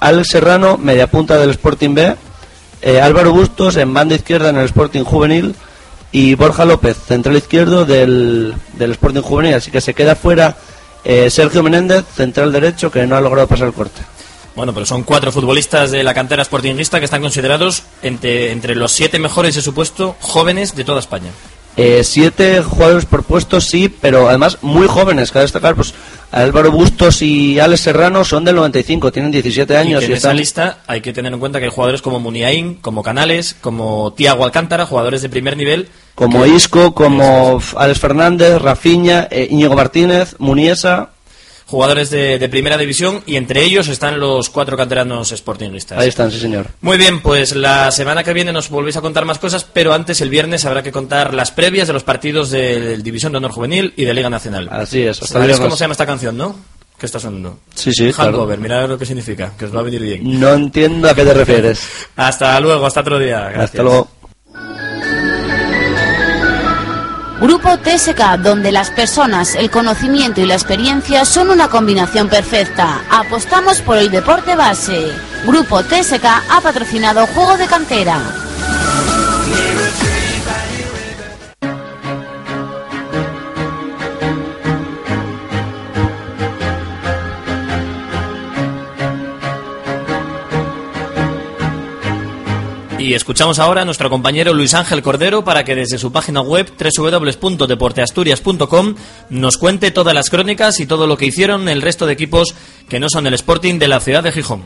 S13: Alex Serrano, media punta del Sporting B, eh, Álvaro Bustos en banda izquierda en el Sporting Juvenil y Borja López, central izquierdo del, del Sporting Juvenil. Así que se queda fuera eh, Sergio Menéndez, central derecho, que no ha logrado pasar el corte.
S1: Bueno, pero son cuatro futbolistas de la cantera sportingista que están considerados entre, entre los siete mejores de su puesto jóvenes de toda España.
S13: Eh, siete jugadores por puesto, sí, pero además muy jóvenes. Cabe destacar, pues Álvaro Bustos y Alex Serrano son del 95, tienen 17
S1: Y
S13: años
S1: que
S13: y,
S1: en esa lista hay que tener en cuenta que hay jugadores como Muniain, como Canales, como Tiago Alcántara, jugadores de primer nivel.
S13: como
S1: que-
S13: Isco, como Alex Fernández, Rafiña, eh, Íñigo Martínez, Muniesa.
S1: Jugadores de, de primera división y entre ellos están los cuatro canteranos sportingistas.
S13: Ahí están, sí señor.
S1: Muy bien, pues la semana que viene nos volvéis a contar más cosas, pero antes el viernes habrá que contar las previas de los partidos de División de Honor Juvenil y de Liga Nacional.
S13: Así es. hasta
S1: ¿Sabéis cómo se llama esta canción, no? ¿Qué está sonando?
S13: Sí, sí, claro.
S1: Hangover, mirad lo que significa, que os va a venir bien.
S13: No entiendo a qué te refieres.
S1: Hasta luego, hasta otro día. Gracias.
S13: Hasta luego.
S2: Grupo TSK, donde las personas, el conocimiento y la experiencia son una combinación perfecta. Apostamos por el deporte base. Grupo TSK ha patrocinado Juego de Cantera.
S1: Y escuchamos ahora a nuestro compañero Luis Ángel Cordero para que desde su página web www.deporteasturias.com nos cuente todas las crónicas y todo lo que hicieron el resto de equipos que no son el Sporting de la ciudad de Gijón.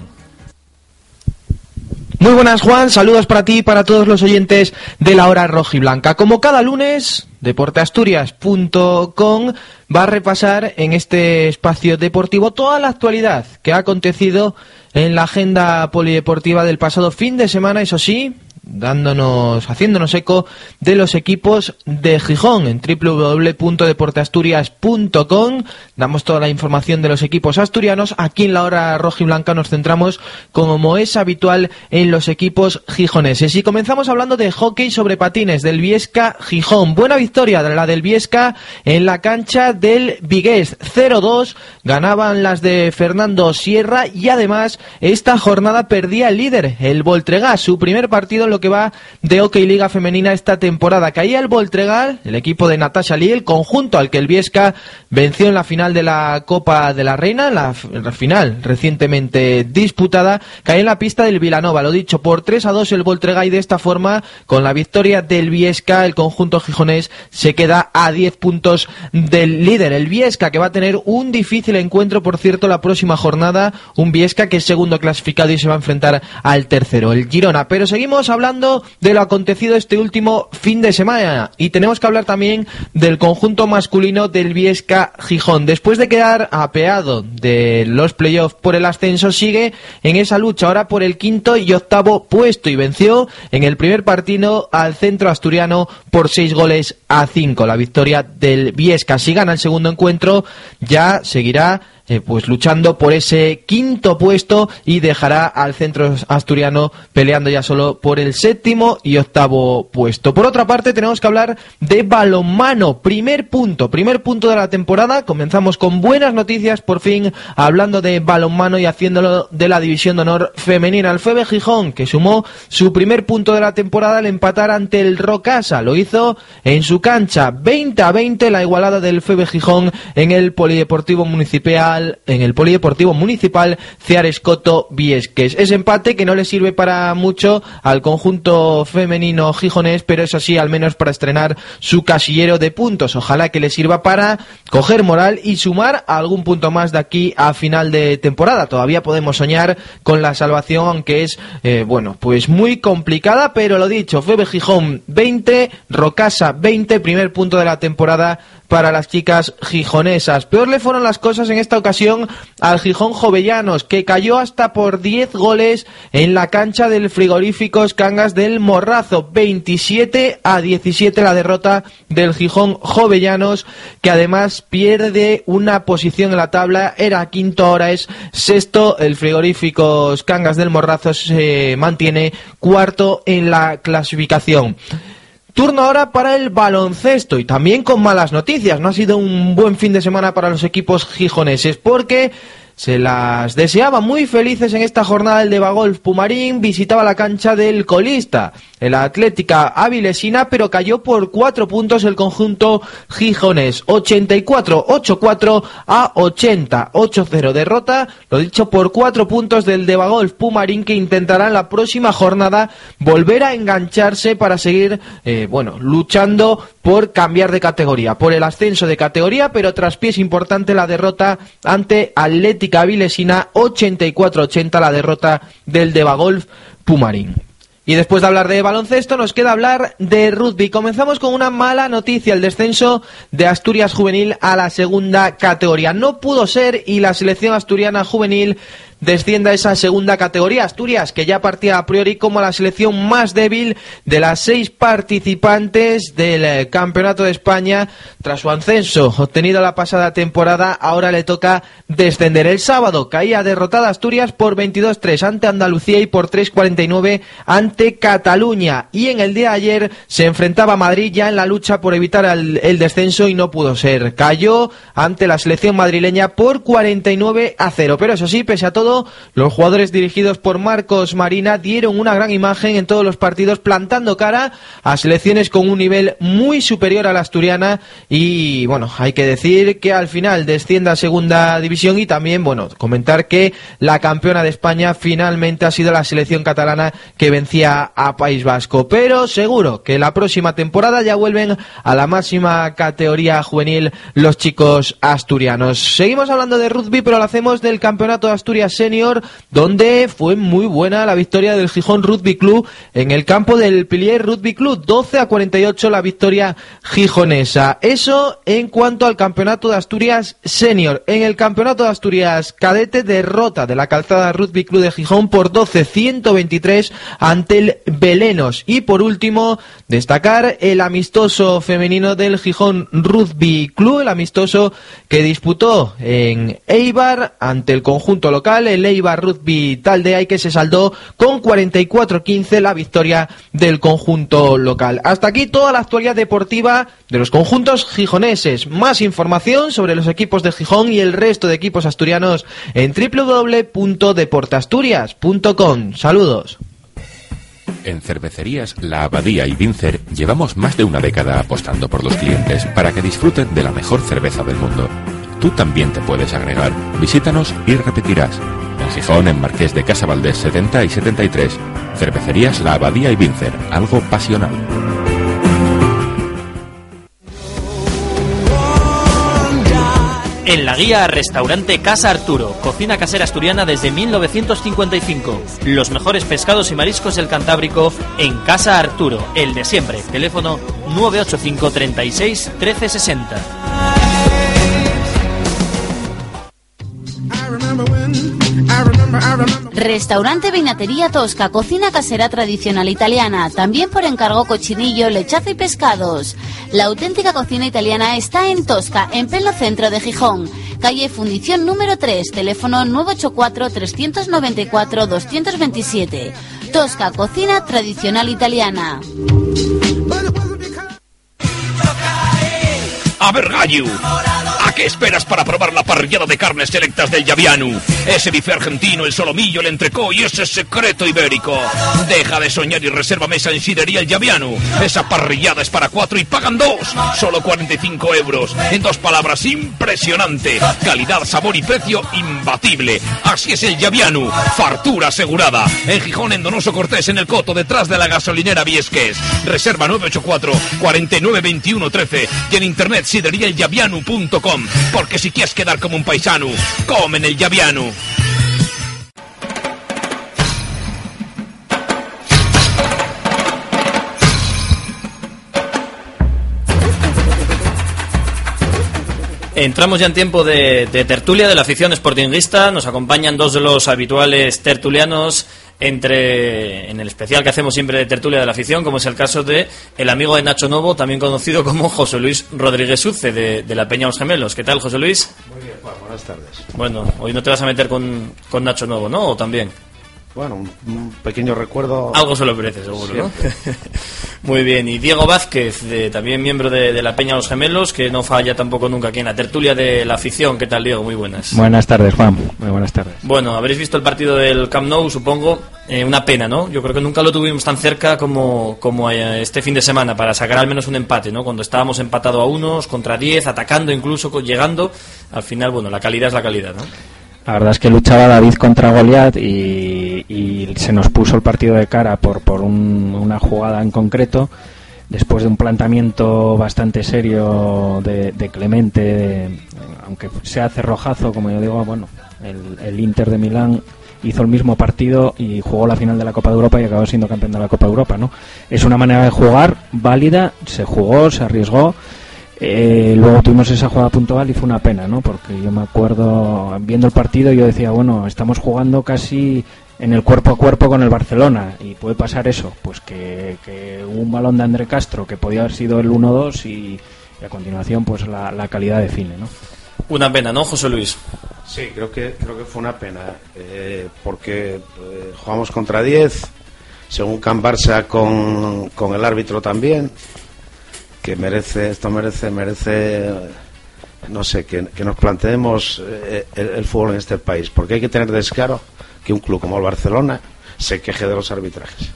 S16: Muy buenas Juan, saludos para ti y para todos los oyentes de la hora rojiblanca. Como cada lunes, deporteasturias.com va a repasar en este espacio deportivo toda la actualidad que ha acontecido en la agenda polideportiva del pasado fin de semana, eso sí, dándonos, haciéndonos eco de los equipos de Gijón en www.deporteasturias.com. Damos toda la información de los equipos asturianos. Aquí en la hora roja y blanca nos centramos, como es habitual, en los equipos gijoneses. Y comenzamos hablando de hockey sobre patines del Viesca Gijón. Buena victoria de la del Viesca en la cancha del Vigués 0-2. Ganaban las de Fernando Sierra y además esta jornada perdía el líder, el Voltregá, su primer partido en que va de Hockey Liga Femenina esta temporada. Caía el Voltregal, el equipo de Natasha Lee, el conjunto al que el Viesca venció en la final de la Copa de la Reina, la, final recientemente disputada, caía en la pista del Vilanova, lo dicho, por 3 a 2 el Voltregá y de esta forma, con la victoria del Viesca, el conjunto gijonés se queda a 10 puntos del líder. El Viesca que va a tener un difícil encuentro, por cierto, la próxima jornada, un Viesca que es segundo clasificado y se va a enfrentar al tercero, el Girona. Pero seguimos hablando de lo acontecido este último fin de semana y tenemos que hablar también del conjunto masculino del Viesca Gijón. Después de quedar apeado de los playoffs por el ascenso, sigue en esa lucha ahora por el quinto y octavo puesto y venció en el primer partido al centro asturiano por seis goles a cinco. La victoria del Viesca. Si gana el segundo encuentro, ya seguirá eh, pues luchando por ese quinto puesto y dejará al centro asturiano peleando ya solo por el séptimo y octavo puesto. Por otra parte, tenemos que hablar de balonmano. Primer punto, primer punto de la temporada. Comenzamos con buenas noticias, por fin, hablando de balonmano y haciéndolo de la división de honor femenina. El Febe Gijón, que sumó su primer punto de la temporada al empatar ante el Rocasa. Lo hizo en su cancha 20 a 20, la igualada del Febe Gijón en el Polideportivo Municipal en el Polideportivo Municipal Cearescoto Viesques. Ese empate que no le sirve para mucho al conjunto femenino gijonés, pero eso sí, al menos para estrenar su casillero de puntos. Ojalá que le sirva para coger moral y sumar algún punto más de aquí a final de temporada. Todavía podemos soñar con la salvación, aunque es, eh, bueno, pues muy complicada, pero lo dicho, Febe Gijón 20, Rocasa 20, primer punto de la temporada para las chicas gijonesas. Peor le fueron las cosas en esta ocasión al Gijón Jovellanos, que cayó hasta por 10 goles en la cancha del frigoríficos Cangas del Morrazo. 27 a 17 la derrota del Gijón Jovellanos, que además pierde una posición en la tabla. Era quinto, ahora es sexto. El frigoríficos Cangas del Morrazo se mantiene cuarto en la clasificación. Turno ahora para el baloncesto y también con malas noticias. No ha sido un buen fin de semana para los equipos gijoneses porque se las deseaba muy felices en esta jornada el de Bagolf Pumarín, visitaba la cancha del colista, el Atlética Avilesina, pero cayó por cuatro puntos el conjunto gijones, 84-8-4 a 80-8-0 derrota, lo dicho por cuatro puntos del de Bagolf Pumarín que intentará en la próxima jornada volver a engancharse para seguir, eh, bueno, luchando por cambiar de categoría, por el ascenso de categoría, pero tras pies importante la derrota ante Atlética Avilesina 84-80 la derrota del Deva Golf Pumarín. Y después de hablar de baloncesto, nos queda hablar de rugby. Comenzamos con una mala noticia, el descenso de Asturias Juvenil a la segunda categoría. No pudo ser y la selección asturiana juvenil descienda esa segunda categoría. Asturias, que ya partía a priori como la selección más débil de las seis participantes del eh, Campeonato de España tras su ascenso obtenido la pasada temporada. Ahora le toca descender. El sábado caía derrotada Asturias por 22-3 ante Andalucía y por 3-49 ante Cataluña. Y en el día de ayer se enfrentaba a Madrid ya en la lucha por evitar el, el descenso y no pudo ser. Cayó ante la selección madrileña por 49 a 0. Pero eso sí, pese a todo, los jugadores dirigidos por Marcos Marina dieron una gran imagen en todos los partidos, plantando cara a selecciones con un nivel muy superior a la asturiana. Y bueno, hay que decir que al final descienda a segunda división y también, bueno, comentar que la campeona de España finalmente ha sido la selección catalana que vencía a País Vasco. Pero seguro que la próxima temporada ya vuelven a la máxima categoría juvenil los chicos asturianos. Seguimos hablando de rugby, pero lo hacemos del Campeonato de Asturias Senior, donde fue muy buena la victoria del Gijón Rugby Club en el campo del Pilier Rugby Club. 12 a 48 la victoria gijonesa. Eso en cuanto al Campeonato de Asturias Senior. En el Campeonato de Asturias Cadete, derrota de la Calzada Rugby Club de Gijón por 12-123 ante el Belenos. Y por último, destacar el amistoso femenino del Gijón Rugby Club, el amistoso que disputó en Eibar ante el conjunto local, el Eibar Rugby Taldea, que se saldó con 44-15 la victoria del conjunto local. Hasta aquí toda la actualidad deportiva de los conjuntos gijoneses. Más información sobre los equipos de Gijón y el resto de equipos asturianos en www.deportasturias.com. Saludos.
S17: En cervecerías La Abadía y Vincer llevamos más de una década apostando por los clientes para que disfruten de la mejor cerveza del mundo. Tú también te puedes agregar. Visítanos y repetirás. En Gijón, en Marqués de Casa Valdés 70 y 73. Cervecerías La Abadía y Vincer. Algo pasional.
S1: En la guía Restaurante Casa Arturo, cocina casera asturiana desde 1955. Los mejores pescados y mariscos del Cantábrico en Casa Arturo, el de siempre. Teléfono 985 36 1360.
S2: Restaurante Vinatería Tosca, cocina casera tradicional italiana, también por encargo cochinillo, lechazo y pescados. La auténtica cocina italiana está en Tosca, en pleno centro de Gijón. Calle Fundición número 3, teléfono 984-394-227. Tosca, cocina tradicional italiana.
S18: A ver, gallo. ¿A qué esperas para probar la parrillada de carnes selectas del Yavianu? Ese bife argentino, el solomillo, el entrecó y ese secreto ibérico. Deja de soñar y reserva mesa en Sidería el Yavianu. Esa parrillada es para cuatro y pagan dos. Solo 45 euros. En dos palabras, impresionante. Calidad, sabor y precio imbatible. Así es el Yavianu. Fartura asegurada. En Gijón, en Donoso Cortés, en el Coto, detrás de la gasolinera Viesques. Reserva 984 49 21 13 y en internet sideriaelyavianu.com porque si quieres quedar como un paisano, come en el Yavianu.
S1: Entramos ya en tiempo de, de tertulia de la afición sportinguista. Nos acompañan dos de los habituales tertulianos entre en el especial que hacemos siempre de tertulia de la afición, como es el caso de el amigo de Nacho Novo, también conocido como José Luis Rodríguez Suce de, de la Peña Los Gemelos. ¿Qué tal, José Luis?
S12: Muy bien, Juan, buenas tardes.
S1: Bueno, hoy no te vas a meter con, con Nacho Novo, ¿no? ¿O también?
S12: Bueno, un, pequeño recuerdo.
S1: Algo se lo merece, seguro, ¿no? Muy bien, y Diego Vázquez, de- también miembro de, de la Peña Los Gemelos, que no falla tampoco nunca aquí en la tertulia de la afición. ¿Qué tal, Diego? Muy buenas.
S19: Buenas tardes, Juan. Muy buenas tardes.
S1: Bueno, habréis visto el partido del Camp Nou, supongo. Eh, una pena, ¿no? Yo creo que nunca lo tuvimos tan cerca como, como eh, este fin de semana para sacar al menos un empate, ¿no? Cuando estábamos empatados a unos, contra 10, atacando incluso, llegando. Al final, bueno, la calidad es la calidad, ¿no?
S19: La verdad es que luchaba David contra Goliat y, y se nos puso el partido de cara por, por un- una jugada en concreto. Después de un planteamiento bastante serio de, de Clemente, de- aunque se hace rojazo, como yo digo, bueno, el, el Inter de Milán hizo el mismo partido y jugó la final de la Copa de Europa y acabó siendo campeón de la Copa de Europa, ¿no? Es una manera de jugar válida, se jugó, se arriesgó. Eh, luego tuvimos esa jugada puntual y fue una pena, ¿no? Porque yo me acuerdo, viendo el partido, yo decía, bueno, estamos jugando casi en el cuerpo a cuerpo con el Barcelona y puede pasar eso, pues que, que un balón de André Castro que podía haber sido el 1-2 y, y a continuación pues la, la calidad define, ¿no?
S1: Una pena, ¿no, José Luis?
S12: Sí, creo que, creo que fue una pena, eh, porque eh, jugamos contra 10, según Can Barça con, con el árbitro también, que merece, esto merece, merece, no sé, que, que nos planteemos eh, el, el fútbol en este país, porque hay que tener descaro que un club como el Barcelona se queje de los arbitrajes.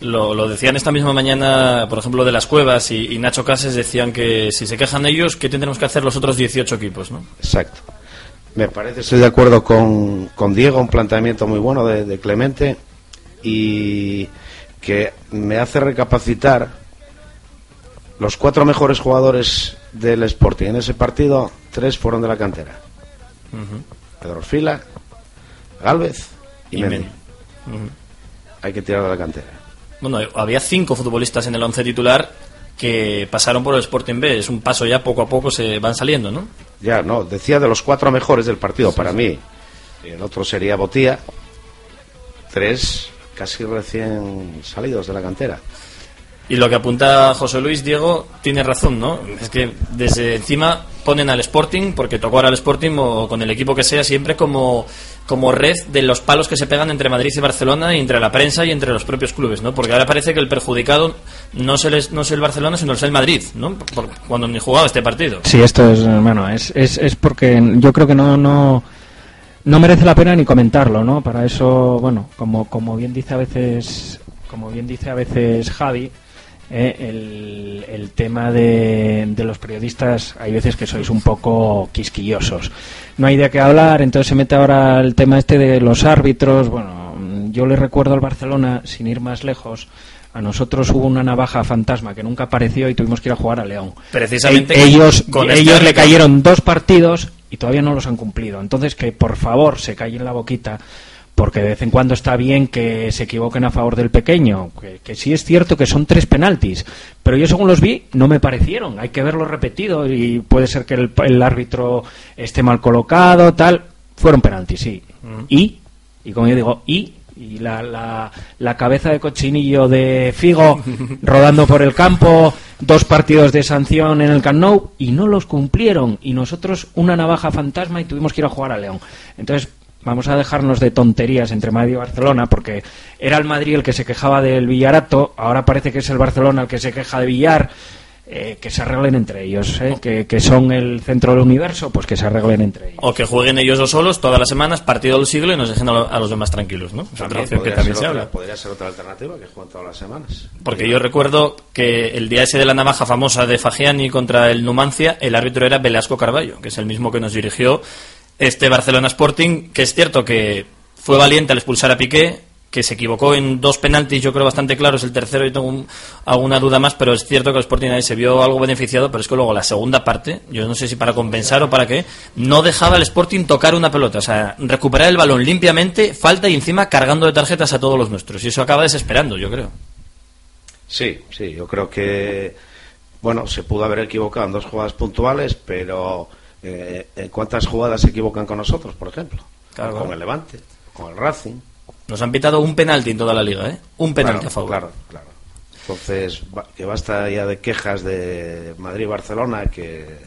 S1: Lo, lo decían esta misma mañana, por ejemplo, de las cuevas y, y Nacho Cases decían que si se quejan ellos, ¿qué tendremos que hacer los otros 18 equipos? ¿no?
S12: Exacto. Me parece, estoy de acuerdo con, con Diego, un planteamiento muy bueno de, de Clemente y que me hace recapacitar los cuatro mejores jugadores del Sporting en ese partido, tres fueron de la cantera. Pedro Orfila, Galvez y,
S1: Y
S12: Mendy.
S1: Mendy. Ujú.
S12: Hay que tirar de la cantera.
S1: Bueno, había cinco futbolistas en el once titular que pasaron por el Sporting B. Es un paso ya poco a poco se van saliendo, ¿no?
S12: Ya, no, decía de los cuatro mejores del partido para mí. El otro sería Botía. Tres casi recién salidos de la cantera.
S1: Y lo que apunta José Luis Diego tiene razón, ¿no? Es que desde encima ponen al Sporting, porque tocó ahora al Sporting o con el equipo que sea, siempre como, como red de los palos que se pegan entre Madrid y Barcelona y entre la prensa y entre los propios clubes, ¿no? Porque ahora parece que el perjudicado no es el, no es el Barcelona, sino es el Madrid, ¿no? Por- cuando ni jugaba este partido.
S19: Sí, esto es, bueno, es, es, es porque yo creo que no, no, no merece la pena ni comentarlo, ¿no? Para eso, bueno, como, como bien dice a veces, como bien dice a veces Javi, eh, el, el tema de, de los periodistas, hay veces que sois un poco quisquillosos. No hay de qué hablar, entonces se mete ahora el tema este de los árbitros. Bueno, yo le recuerdo al Barcelona, sin ir más lejos, a nosotros hubo una navaja fantasma que nunca apareció y tuvimos que ir a jugar a León.
S1: Precisamente
S19: E- ellos
S1: con este
S19: ellos le cayeron dos partidos y todavía no los han cumplido. Entonces que por favor se callen la boquita porque de vez en cuando está bien que se equivoquen a favor del pequeño, que, que sí es cierto que son tres penaltis, pero yo según los vi no me parecieron, hay que verlo repetido y puede ser que el, el árbitro esté mal colocado, tal, fueron penaltis, sí. Y, y como yo digo, y, y la, la, la cabeza de cochinillo de Figo rodando por el campo, dos partidos de sanción en el Camp Nou y no los cumplieron y nosotros una navaja fantasma y tuvimos que ir a jugar a León. Entonces, vamos a dejarnos de tonterías entre Madrid y Barcelona porque era el Madrid el que se quejaba del Villarato, ahora parece que es el Barcelona el que se queja de Villar. eh, que se arreglen entre ellos, eh, que, que son el centro del universo, pues que se arreglen entre ellos.
S1: O que jueguen ellos dos solos todas las semanas, partido del siglo, y nos dejen a, lo- a los demás tranquilos, ¿no? Es otra opción que
S12: podría
S1: también
S12: ser
S1: se
S12: otra-
S1: habla.
S12: podría ser otra alternativa que juegan todas las semanas.
S1: Porque yo recuerdo que el día ese de la navaja famosa de Fagiani contra el Numancia, el árbitro era Velasco Carballo, que es el mismo que nos dirigió este Barcelona Sporting, que es cierto que fue valiente al expulsar a Piqué, que se equivocó en dos penaltis, yo creo bastante claros, el tercero y tengo un- alguna duda más, pero es cierto que el Sporting ahí se vio algo beneficiado, pero es que luego la segunda parte, yo no sé si para compensar o para qué, no dejaba al Sporting tocar una pelota, o sea, recuperar el balón limpiamente, falta y encima cargando de tarjetas a todos los nuestros, y eso acaba desesperando, yo creo.
S12: Sí, sí, yo creo que, bueno, se pudo haber equivocado en dos jugadas puntuales, pero eh, ¿en cuántas jugadas se equivocan con nosotros, por ejemplo?
S1: Claro,
S12: con
S1: claro.
S12: el Levante, con el Racing.
S1: Nos han pitado un penalti en toda la liga, ¿eh? Un penalti
S12: Claro,
S1: a favor.
S12: Claro, claro. Entonces, que basta ya de quejas de Madrid y Barcelona que,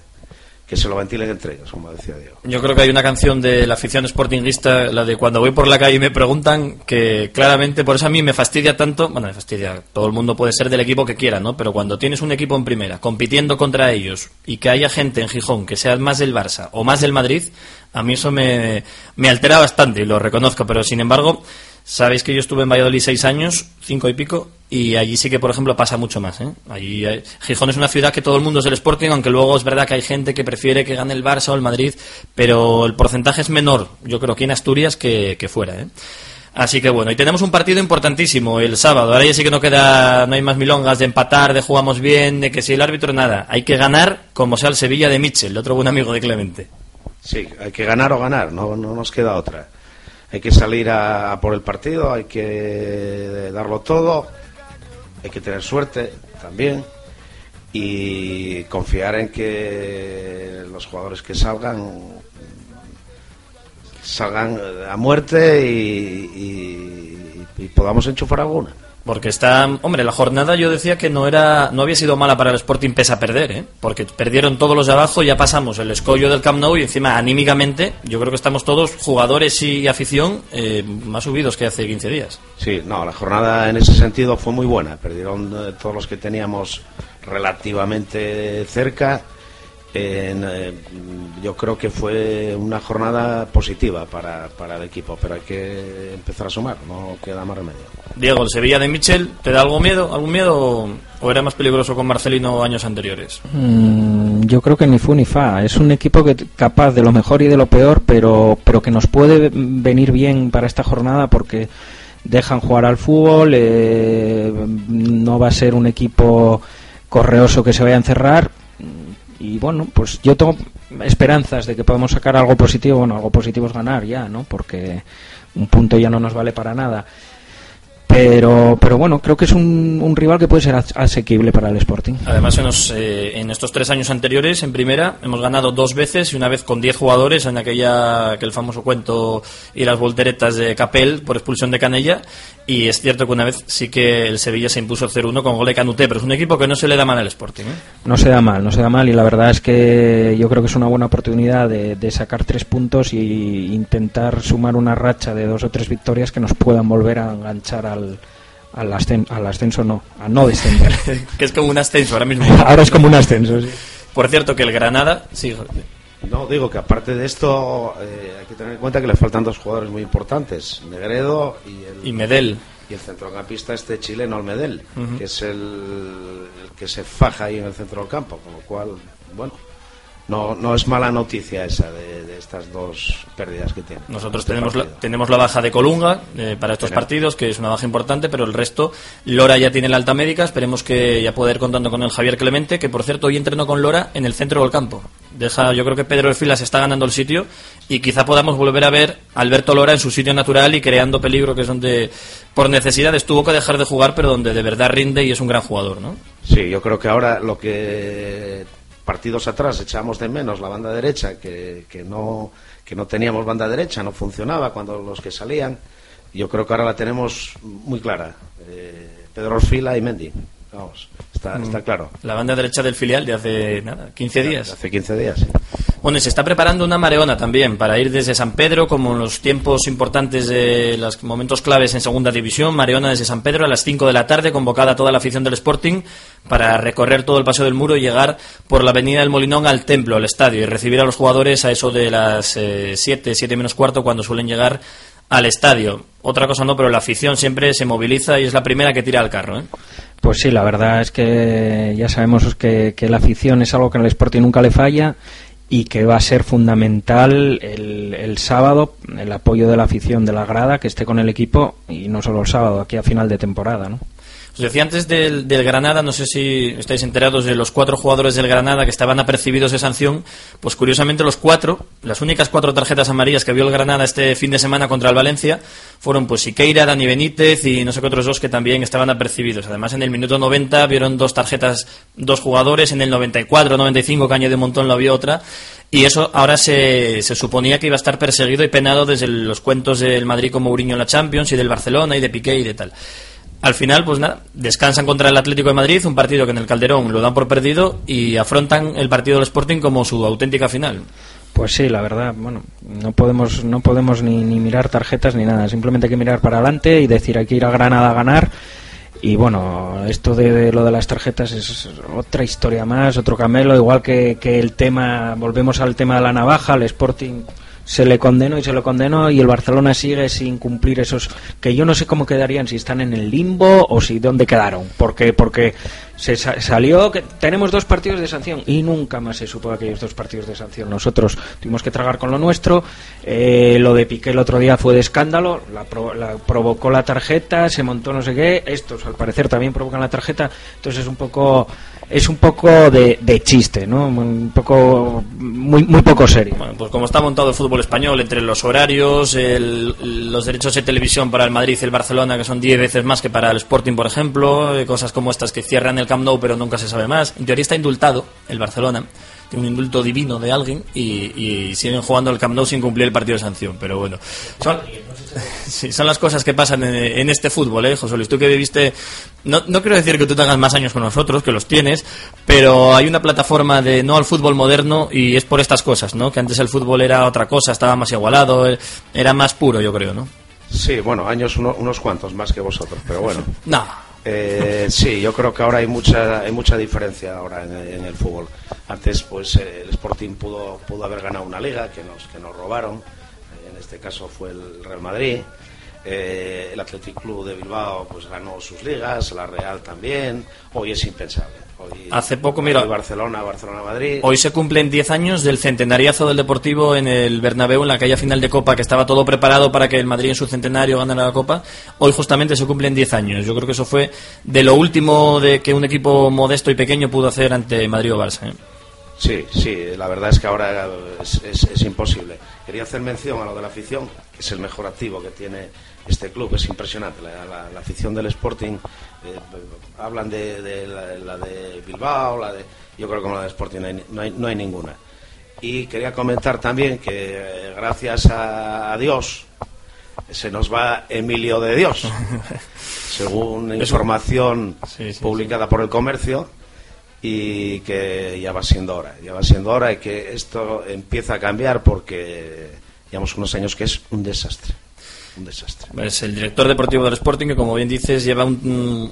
S12: que se lo ventilen entre ellos, como decía Diego.
S1: Yo creo que hay una canción de la afición sportinguista, la de cuando voy por la calle y me preguntan, que claramente por eso a mí me fastidia tanto, bueno, me fastidia, todo el mundo puede ser del equipo que quiera, ¿no? Pero cuando tienes un equipo en primera, compitiendo contra ellos, y que haya gente en Gijón que sea más del Barça o más del Madrid, a mí eso me, me altera bastante y lo reconozco, pero sin embargo, sabéis que yo estuve en Valladolid seis años, cinco y pico, y allí sí que, por ejemplo, pasa mucho más. ¿eh? Allí Gijón es una ciudad que todo el mundo es del Sporting, aunque luego es verdad que hay gente que prefiere que gane el Barça o el Madrid, pero el porcentaje es menor, yo creo que en Asturias que, que fuera. ¿eh? Así que bueno, y tenemos un partido importantísimo el sábado. Ahora ya sí que no queda, no hay más milongas de empatar, de jugamos bien, de que si el árbitro nada. Hay que ganar como sea el Sevilla de Mitchell, otro buen amigo de Clemente.
S12: Sí, hay que ganar o ganar, no, no nos queda otra. Hay que salir a, por el partido, hay que darlo todo, hay que tener suerte también y confiar en que los jugadores que salgan salgan a muerte y- y podamos enchufar alguna.
S1: Porque está, hombre, la jornada yo decía que no era, no había sido mala para el Sporting pese a perder, ¿eh? Porque perdieron todos los de abajo, ya pasamos el escollo del Camp Nou y encima anímicamente, yo creo que estamos todos jugadores y afición eh, más subidos que hace 15 días.
S12: Sí, no, la jornada en ese sentido fue muy buena. Perdieron eh, todos los que teníamos relativamente cerca. En, eh, yo creo que fue una jornada positiva para, para el equipo, pero hay que empezar a sumar, no queda más remedio.
S1: Diego, el Sevilla de Michel, ¿te da algo miedo, algún miedo o, o era más peligroso con Marcelino años anteriores?
S19: Mm, yo creo que ni fu ni fa. Es un equipo que capaz de lo mejor y de lo peor, pero, pero que nos puede venir bien para esta jornada porque dejan jugar al fútbol. eh, no va a ser un equipo correoso que se vaya a encerrar. Y bueno, pues yo tengo esperanzas de que podamos sacar algo positivo. Bueno, algo positivo es ganar ya, ¿no? Porque un punto ya no nos vale para nada. Pero, pero bueno, creo que es un, un rival que puede ser as- asequible para el Sporting.
S1: Además, en, los, eh, en estos tres años anteriores, en primera, hemos ganado dos veces y una vez con 10 jugadores en aquella aquel famoso cuento y las volteretas de Capel por expulsión de Canella. Y es cierto que una vez sí que el Sevilla se impuso 0-1 con gol de Canuté, pero es un equipo que no se le da mal al Sporting. ¿eh?
S19: No se da mal, no se da mal y la verdad es que yo creo que es una buena oportunidad de, de sacar tres puntos y intentar sumar una racha de dos o tres victorias que nos puedan volver a enganchar al, al, ascen- al ascenso, no, a no descender.
S1: que es como un ascenso ahora mismo.
S19: Ahora es como un ascenso, sí.
S1: Por cierto, que el Granada. Sí,
S12: No, digo que aparte de esto eh, hay que tener en cuenta que le faltan dos jugadores muy importantes, Negredo y el,
S1: Y Medel.
S12: y el centrocampista este chileno, el Medel,
S1: Ujú.
S12: que es el, el que se faja ahí en el centro del campo, con lo cual, bueno, no, no es mala noticia esa de, de estas dos pérdidas que tiene.
S1: Nosotros
S12: Este
S1: tenemos la, tenemos la baja de Colunga eh, para estos
S12: Tenemos.
S1: partidos, que es una baja importante, pero el resto, Lora ya tiene la alta médica, esperemos que ya poder ir contando con el Javier Clemente, que por cierto hoy entrenó con Lora en el centro del campo. Deja, yo creo que Pedro de Filas está ganando el sitio y quizá podamos volver a ver a Alberto Lora en su sitio natural y creando peligro, que es donde por necesidades tuvo que dejar de jugar, pero donde de verdad rinde y es un gran jugador, ¿no?
S12: Sí, yo creo que ahora lo que partidos atrás echamos de menos la banda derecha, que, que no que no teníamos banda derecha, no funcionaba cuando los que salían. Yo creo que ahora la tenemos muy clara. Eh, Pedro Orfila y Mendy. Vamos, está, está
S1: Mm.
S12: claro.
S1: La banda derecha del filial de hace nada, 15 días.
S12: Hace 15 días, sí.
S1: Bueno, y se está preparando una mareona también para ir desde San Pedro, como en los tiempos importantes de los momentos claves en Segunda División. Mareona desde San Pedro a las 5 de la tarde, convocada toda la afición del Sporting para recorrer todo el Paseo del Muro y llegar por la Avenida del Molinón al templo, al estadio, y recibir a los jugadores a eso de las 7, 7 menos cuarto, cuando suelen llegar al estadio. Otra cosa no, pero la afición siempre se moviliza y es la primera que tira al carro. ¿eh?
S19: Pues sí, la verdad es que ya sabemos que, que la afición es algo que en el Sporting nunca le falla y que va a ser fundamental el, el sábado el apoyo de la afición de la grada que esté con el equipo y no solo el sábado, aquí a final de temporada, ¿no?
S1: Os decía antes del, del Granada, no sé si estáis enterados de los cuatro jugadores del Granada que estaban apercibidos de sanción, pues curiosamente los cuatro, las únicas cuatro tarjetas amarillas que vio el Granada este fin de semana contra el Valencia, fueron pues Siqueira, Dani Benítez y no sé qué otros dos que también estaban apercibidos. Además en el minuto 90 vieron dos tarjetas, dos jugadores, en el 94, 95 Caño de Montón lo vio otra, y eso ahora se, se suponía que iba a estar perseguido y penado desde los cuentos del Madrid con Mourinho en la Champions y del Barcelona y de Piqué y de tal. Al final, pues nada, descansan contra el Atlético de Madrid, un partido que en el Calderón lo dan por perdido y afrontan el partido del Sporting como su auténtica final.
S19: Pues sí, la verdad, bueno, no podemos, no podemos ni, ni mirar tarjetas ni nada, simplemente hay que mirar para adelante y decir hay que ir a Granada a ganar. Y bueno, esto de, lo de las tarjetas es otra historia más, otro camelo, igual que, que el tema, volvemos al tema de la navaja, el Sporting se le condenó y se lo condenó y el Barcelona sigue sin cumplir esos que yo no sé cómo quedarían si están en el limbo o si dónde quedaron. Porque porque se sa- salió que tenemos dos partidos de sanción y nunca más se supo aquellos dos partidos de sanción. Nosotros tuvimos que tragar con lo nuestro. Eh, lo de Piqué el otro día fue de escándalo la, la provocó la tarjeta se montó no sé qué. Estos al parecer también provocan la tarjeta. Entonces es un poco es un poco de, de chiste, ¿no? Un poco muy muy poco serio.
S1: Pues como está montado el fútbol español, entre los horarios, el- los derechos de televisión para el Madrid y el Barcelona, que son 10 veces más que para el Sporting, por ejemplo, eh, cosas como estas que cierran el Camp Nou pero nunca se sabe más. En teoría está indultado el Barcelona, tiene un indulto divino de alguien y, y siguen jugando el Camp Nou sin cumplir el partido de sanción. Pero bueno, son, sí, son las cosas que pasan en, en este fútbol, ¿eh, José Luis? Tú que viviste, no, no quiero decir que tú tengas más años con nosotros, que los tienes, pero hay una plataforma de no al fútbol moderno y es por estas cosas, ¿no? Que antes el fútbol era otra cosa, estaba más igualado, eh, era más puro, yo creo, ¿no?
S12: Sí, bueno, años uno- unos cuantos más que vosotros, pero bueno.
S1: No.
S12: Eh, sí, yo creo que ahora hay mucha hay mucha diferencia ahora en, el fútbol. Antes, pues eh, el Sporting pudo pudo haber ganado una liga que nos que nos robaron. En este caso fue el Real Madrid. Eh, el Athletic Club de Bilbao pues ganó sus ligas, la Real también. Hoy es impensable. Hoy,
S1: Hace poco, mira-
S12: hoy Barcelona, Barcelona, Madrid.
S1: Hoy se cumplen 10 años del centenariazo del Deportivo en el Bernabéu, en la calle final de Copa, que estaba todo preparado para que el Madrid en su centenario ganara la Copa. Hoy justamente se cumplen 10 años. Yo creo que eso fue de lo último de que un equipo modesto y pequeño pudo hacer ante Madrid o Barça. ¿eh?
S12: Sí, sí, la verdad es que ahora es, es- es imposible. Quería hacer mención a lo de la afición, que es el mejor activo que tiene este club, es impresionante. La, la- la afición del Sporting, eh, hablan de, de la, la de Bilbao, la de, yo creo que como la de Sporting no hay, no hay, no hay ninguna. Y quería comentar también que eh, gracias a, a Dios se nos va Emilio de Dios, según información
S1: Sí, sí,
S12: publicada por el comercio y que ya va siendo hora, ya va siendo hora y que esto empieza a cambiar porque llevamos unos años que es un desastre, un desastre.
S1: Es el director deportivo del Sporting, que como bien dices, lleva un-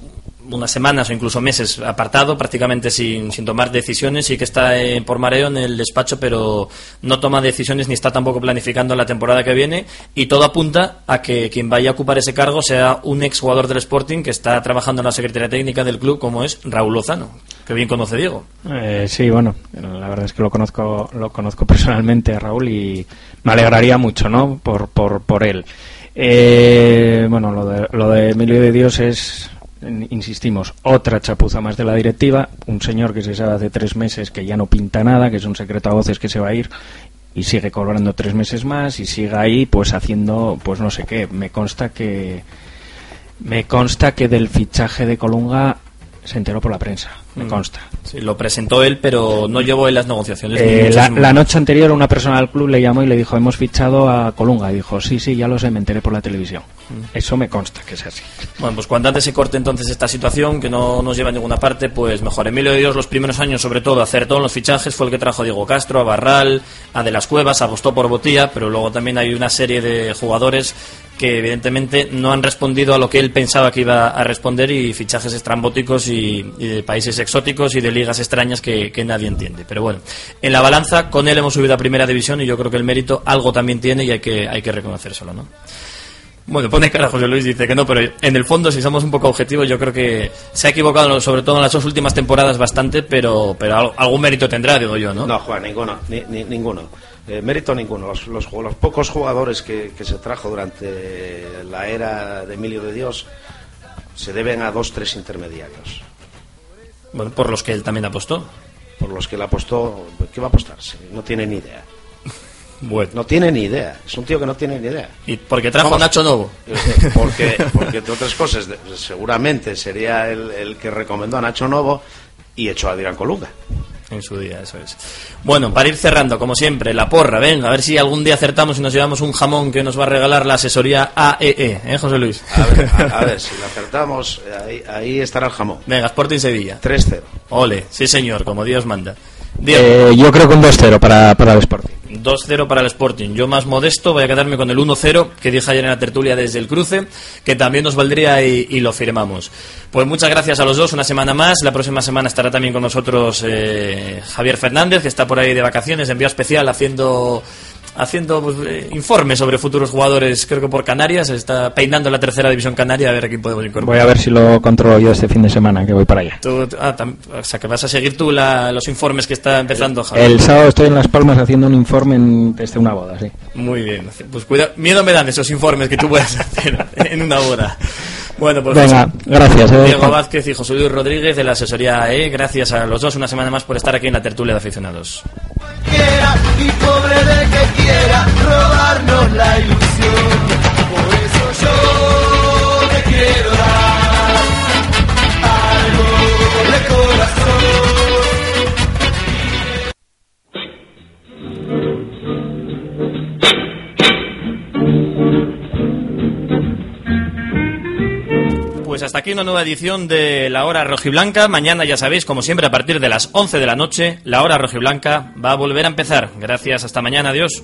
S1: unas semanas o incluso meses apartado, prácticamente sin, sin tomar decisiones y que está eh, por mareo en el despacho, pero no toma decisiones ni está tampoco planificando la temporada que viene. Y todo apunta a que quien vaya a ocupar ese cargo sea un exjugador del Sporting que está trabajando en la Secretaría Técnica del club, como es Raúl Lozano, que bien conoce Diego.
S19: Eh, sí, bueno, la verdad es que lo conozco, lo conozco personalmente a Raúl y me alegraría mucho, ¿no? Por, por, por él. Eh, bueno, lo de, lo de Emilio de Dios es, insistimos, otra chapuza más de la directiva. Un señor que se sabe hace tres meses que ya no pinta nada, que es un secreto a voces que se va a ir y sigue cobrando tres meses más y sigue ahí, pues haciendo, pues no sé qué. Me consta que me consta que del fichaje de Colunga se enteró por la prensa. Me
S1: Mm.
S19: consta.
S1: Sí, lo presentó él, pero no llevó en las negociaciones.
S19: Eh, la, noche anterior una persona del club le llamó y le dijo hemos fichado a Colunga y dijo sí sí ya lo sé me enteré por la televisión
S1: Mm.
S19: eso me consta que es así
S1: Bueno, pues cuando antes se corte entonces esta situación, que no nos lleva a ninguna parte, pues mejor. Emilio de Dios los primeros años, sobre todo, acertó en los fichajes, fue el que trajo a Diego Castro, a Barral, a De las Cuevas, apostó por Botía, pero luego también hay una serie de jugadores que evidentemente no han respondido a lo que él pensaba que iba a responder y fichajes estrambóticos y, y de países exóticos y de ligas extrañas que, nadie entiende. Pero bueno, en la balanza con él hemos subido a primera división y yo creo que el mérito algo también tiene y hay que, hay que reconocérselo, ¿no? Bueno, pone cara José Luis, dice que no, pero en el fondo, si somos un poco objetivos, yo creo que se ha equivocado, sobre todo en las dos últimas temporadas, bastante, pero, pero al- algún mérito tendrá, digo yo, ¿no?
S12: No, Juan, ninguno, ni- ni- ninguno. Eh, mérito ninguno. Los, los pocos jugadores que, que se trajo durante la era de Emilio de Dios se deben a dos, tres intermediarios.
S1: Bueno, por los que él también apostó.
S12: Por los que él apostó, ¿qué va a apostarse? No tiene ni idea.
S1: Bueno.
S12: No tiene ni idea. Es un tío que no tiene ni idea.
S1: Y porque trajo
S12: Vamos,
S1: a Nacho Novo.
S12: eh, Porque, porque entre otras cosas, seguramente sería el, el que recomendó a Nacho Novo y echó a Adrián Colunga.
S1: En su día, eso es. Bueno, para ir cerrando, como siempre, la porra, venga, a ver si algún día acertamos y nos llevamos un jamón que nos va a regalar la asesoría AEE, ¿eh, José Luis?
S12: A ver, a, a ver, si lo acertamos, ahí, ahí estará el jamón.
S1: Venga, Sporting Sevilla.
S12: 3-0.
S1: Ole, sí señor, como Dios manda.
S19: Eh, yo creo que un 2-0 para, para el Sporting
S1: 2-0 para el Sporting. Yo más modesto voy a quedarme con el 1-0 que dije ayer en la tertulia desde el cruce, que también nos valdría y, lo firmamos. Pues muchas gracias a los dos, una semana más. La próxima semana estará también con nosotros eh, Javier Fernández, que está por ahí de vacaciones, de envío especial, haciendo haciendo pues, eh, informes sobre futuros jugadores, creo que por Canarias, está peinando la tercera división canaria a ver a quién podemos incorporar.
S19: voy a ver si lo controlo yo este fin de semana que voy para allá
S1: Tú- ah, o sea, que vas a seguir tú la- los informes que está empezando Javier.
S19: el sábado estoy en Las Palmas haciendo un informe en- desde una boda sí
S1: Muy bien. Pues cuidado, miedo me dan esos informes que tú puedas hacer en una hora. Bueno, pues
S19: Venga, gracias. eh,
S1: Diego. Vázquez y José Luis Rodríguez de la asesoría E. Gracias a los dos una semana más por estar aquí en la tertulia de aficionados.
S15: y pobre de que quiera robarnos la ilusión. Por eso yo te quiero dar algo de corazón.
S1: Pues hasta aquí una nueva edición de La Hora Rojiblanca. Mañana, ya sabéis, como siempre, a partir de las 11 de la noche, La Hora Rojiblanca va a volver a empezar. Gracias, hasta mañana, adiós.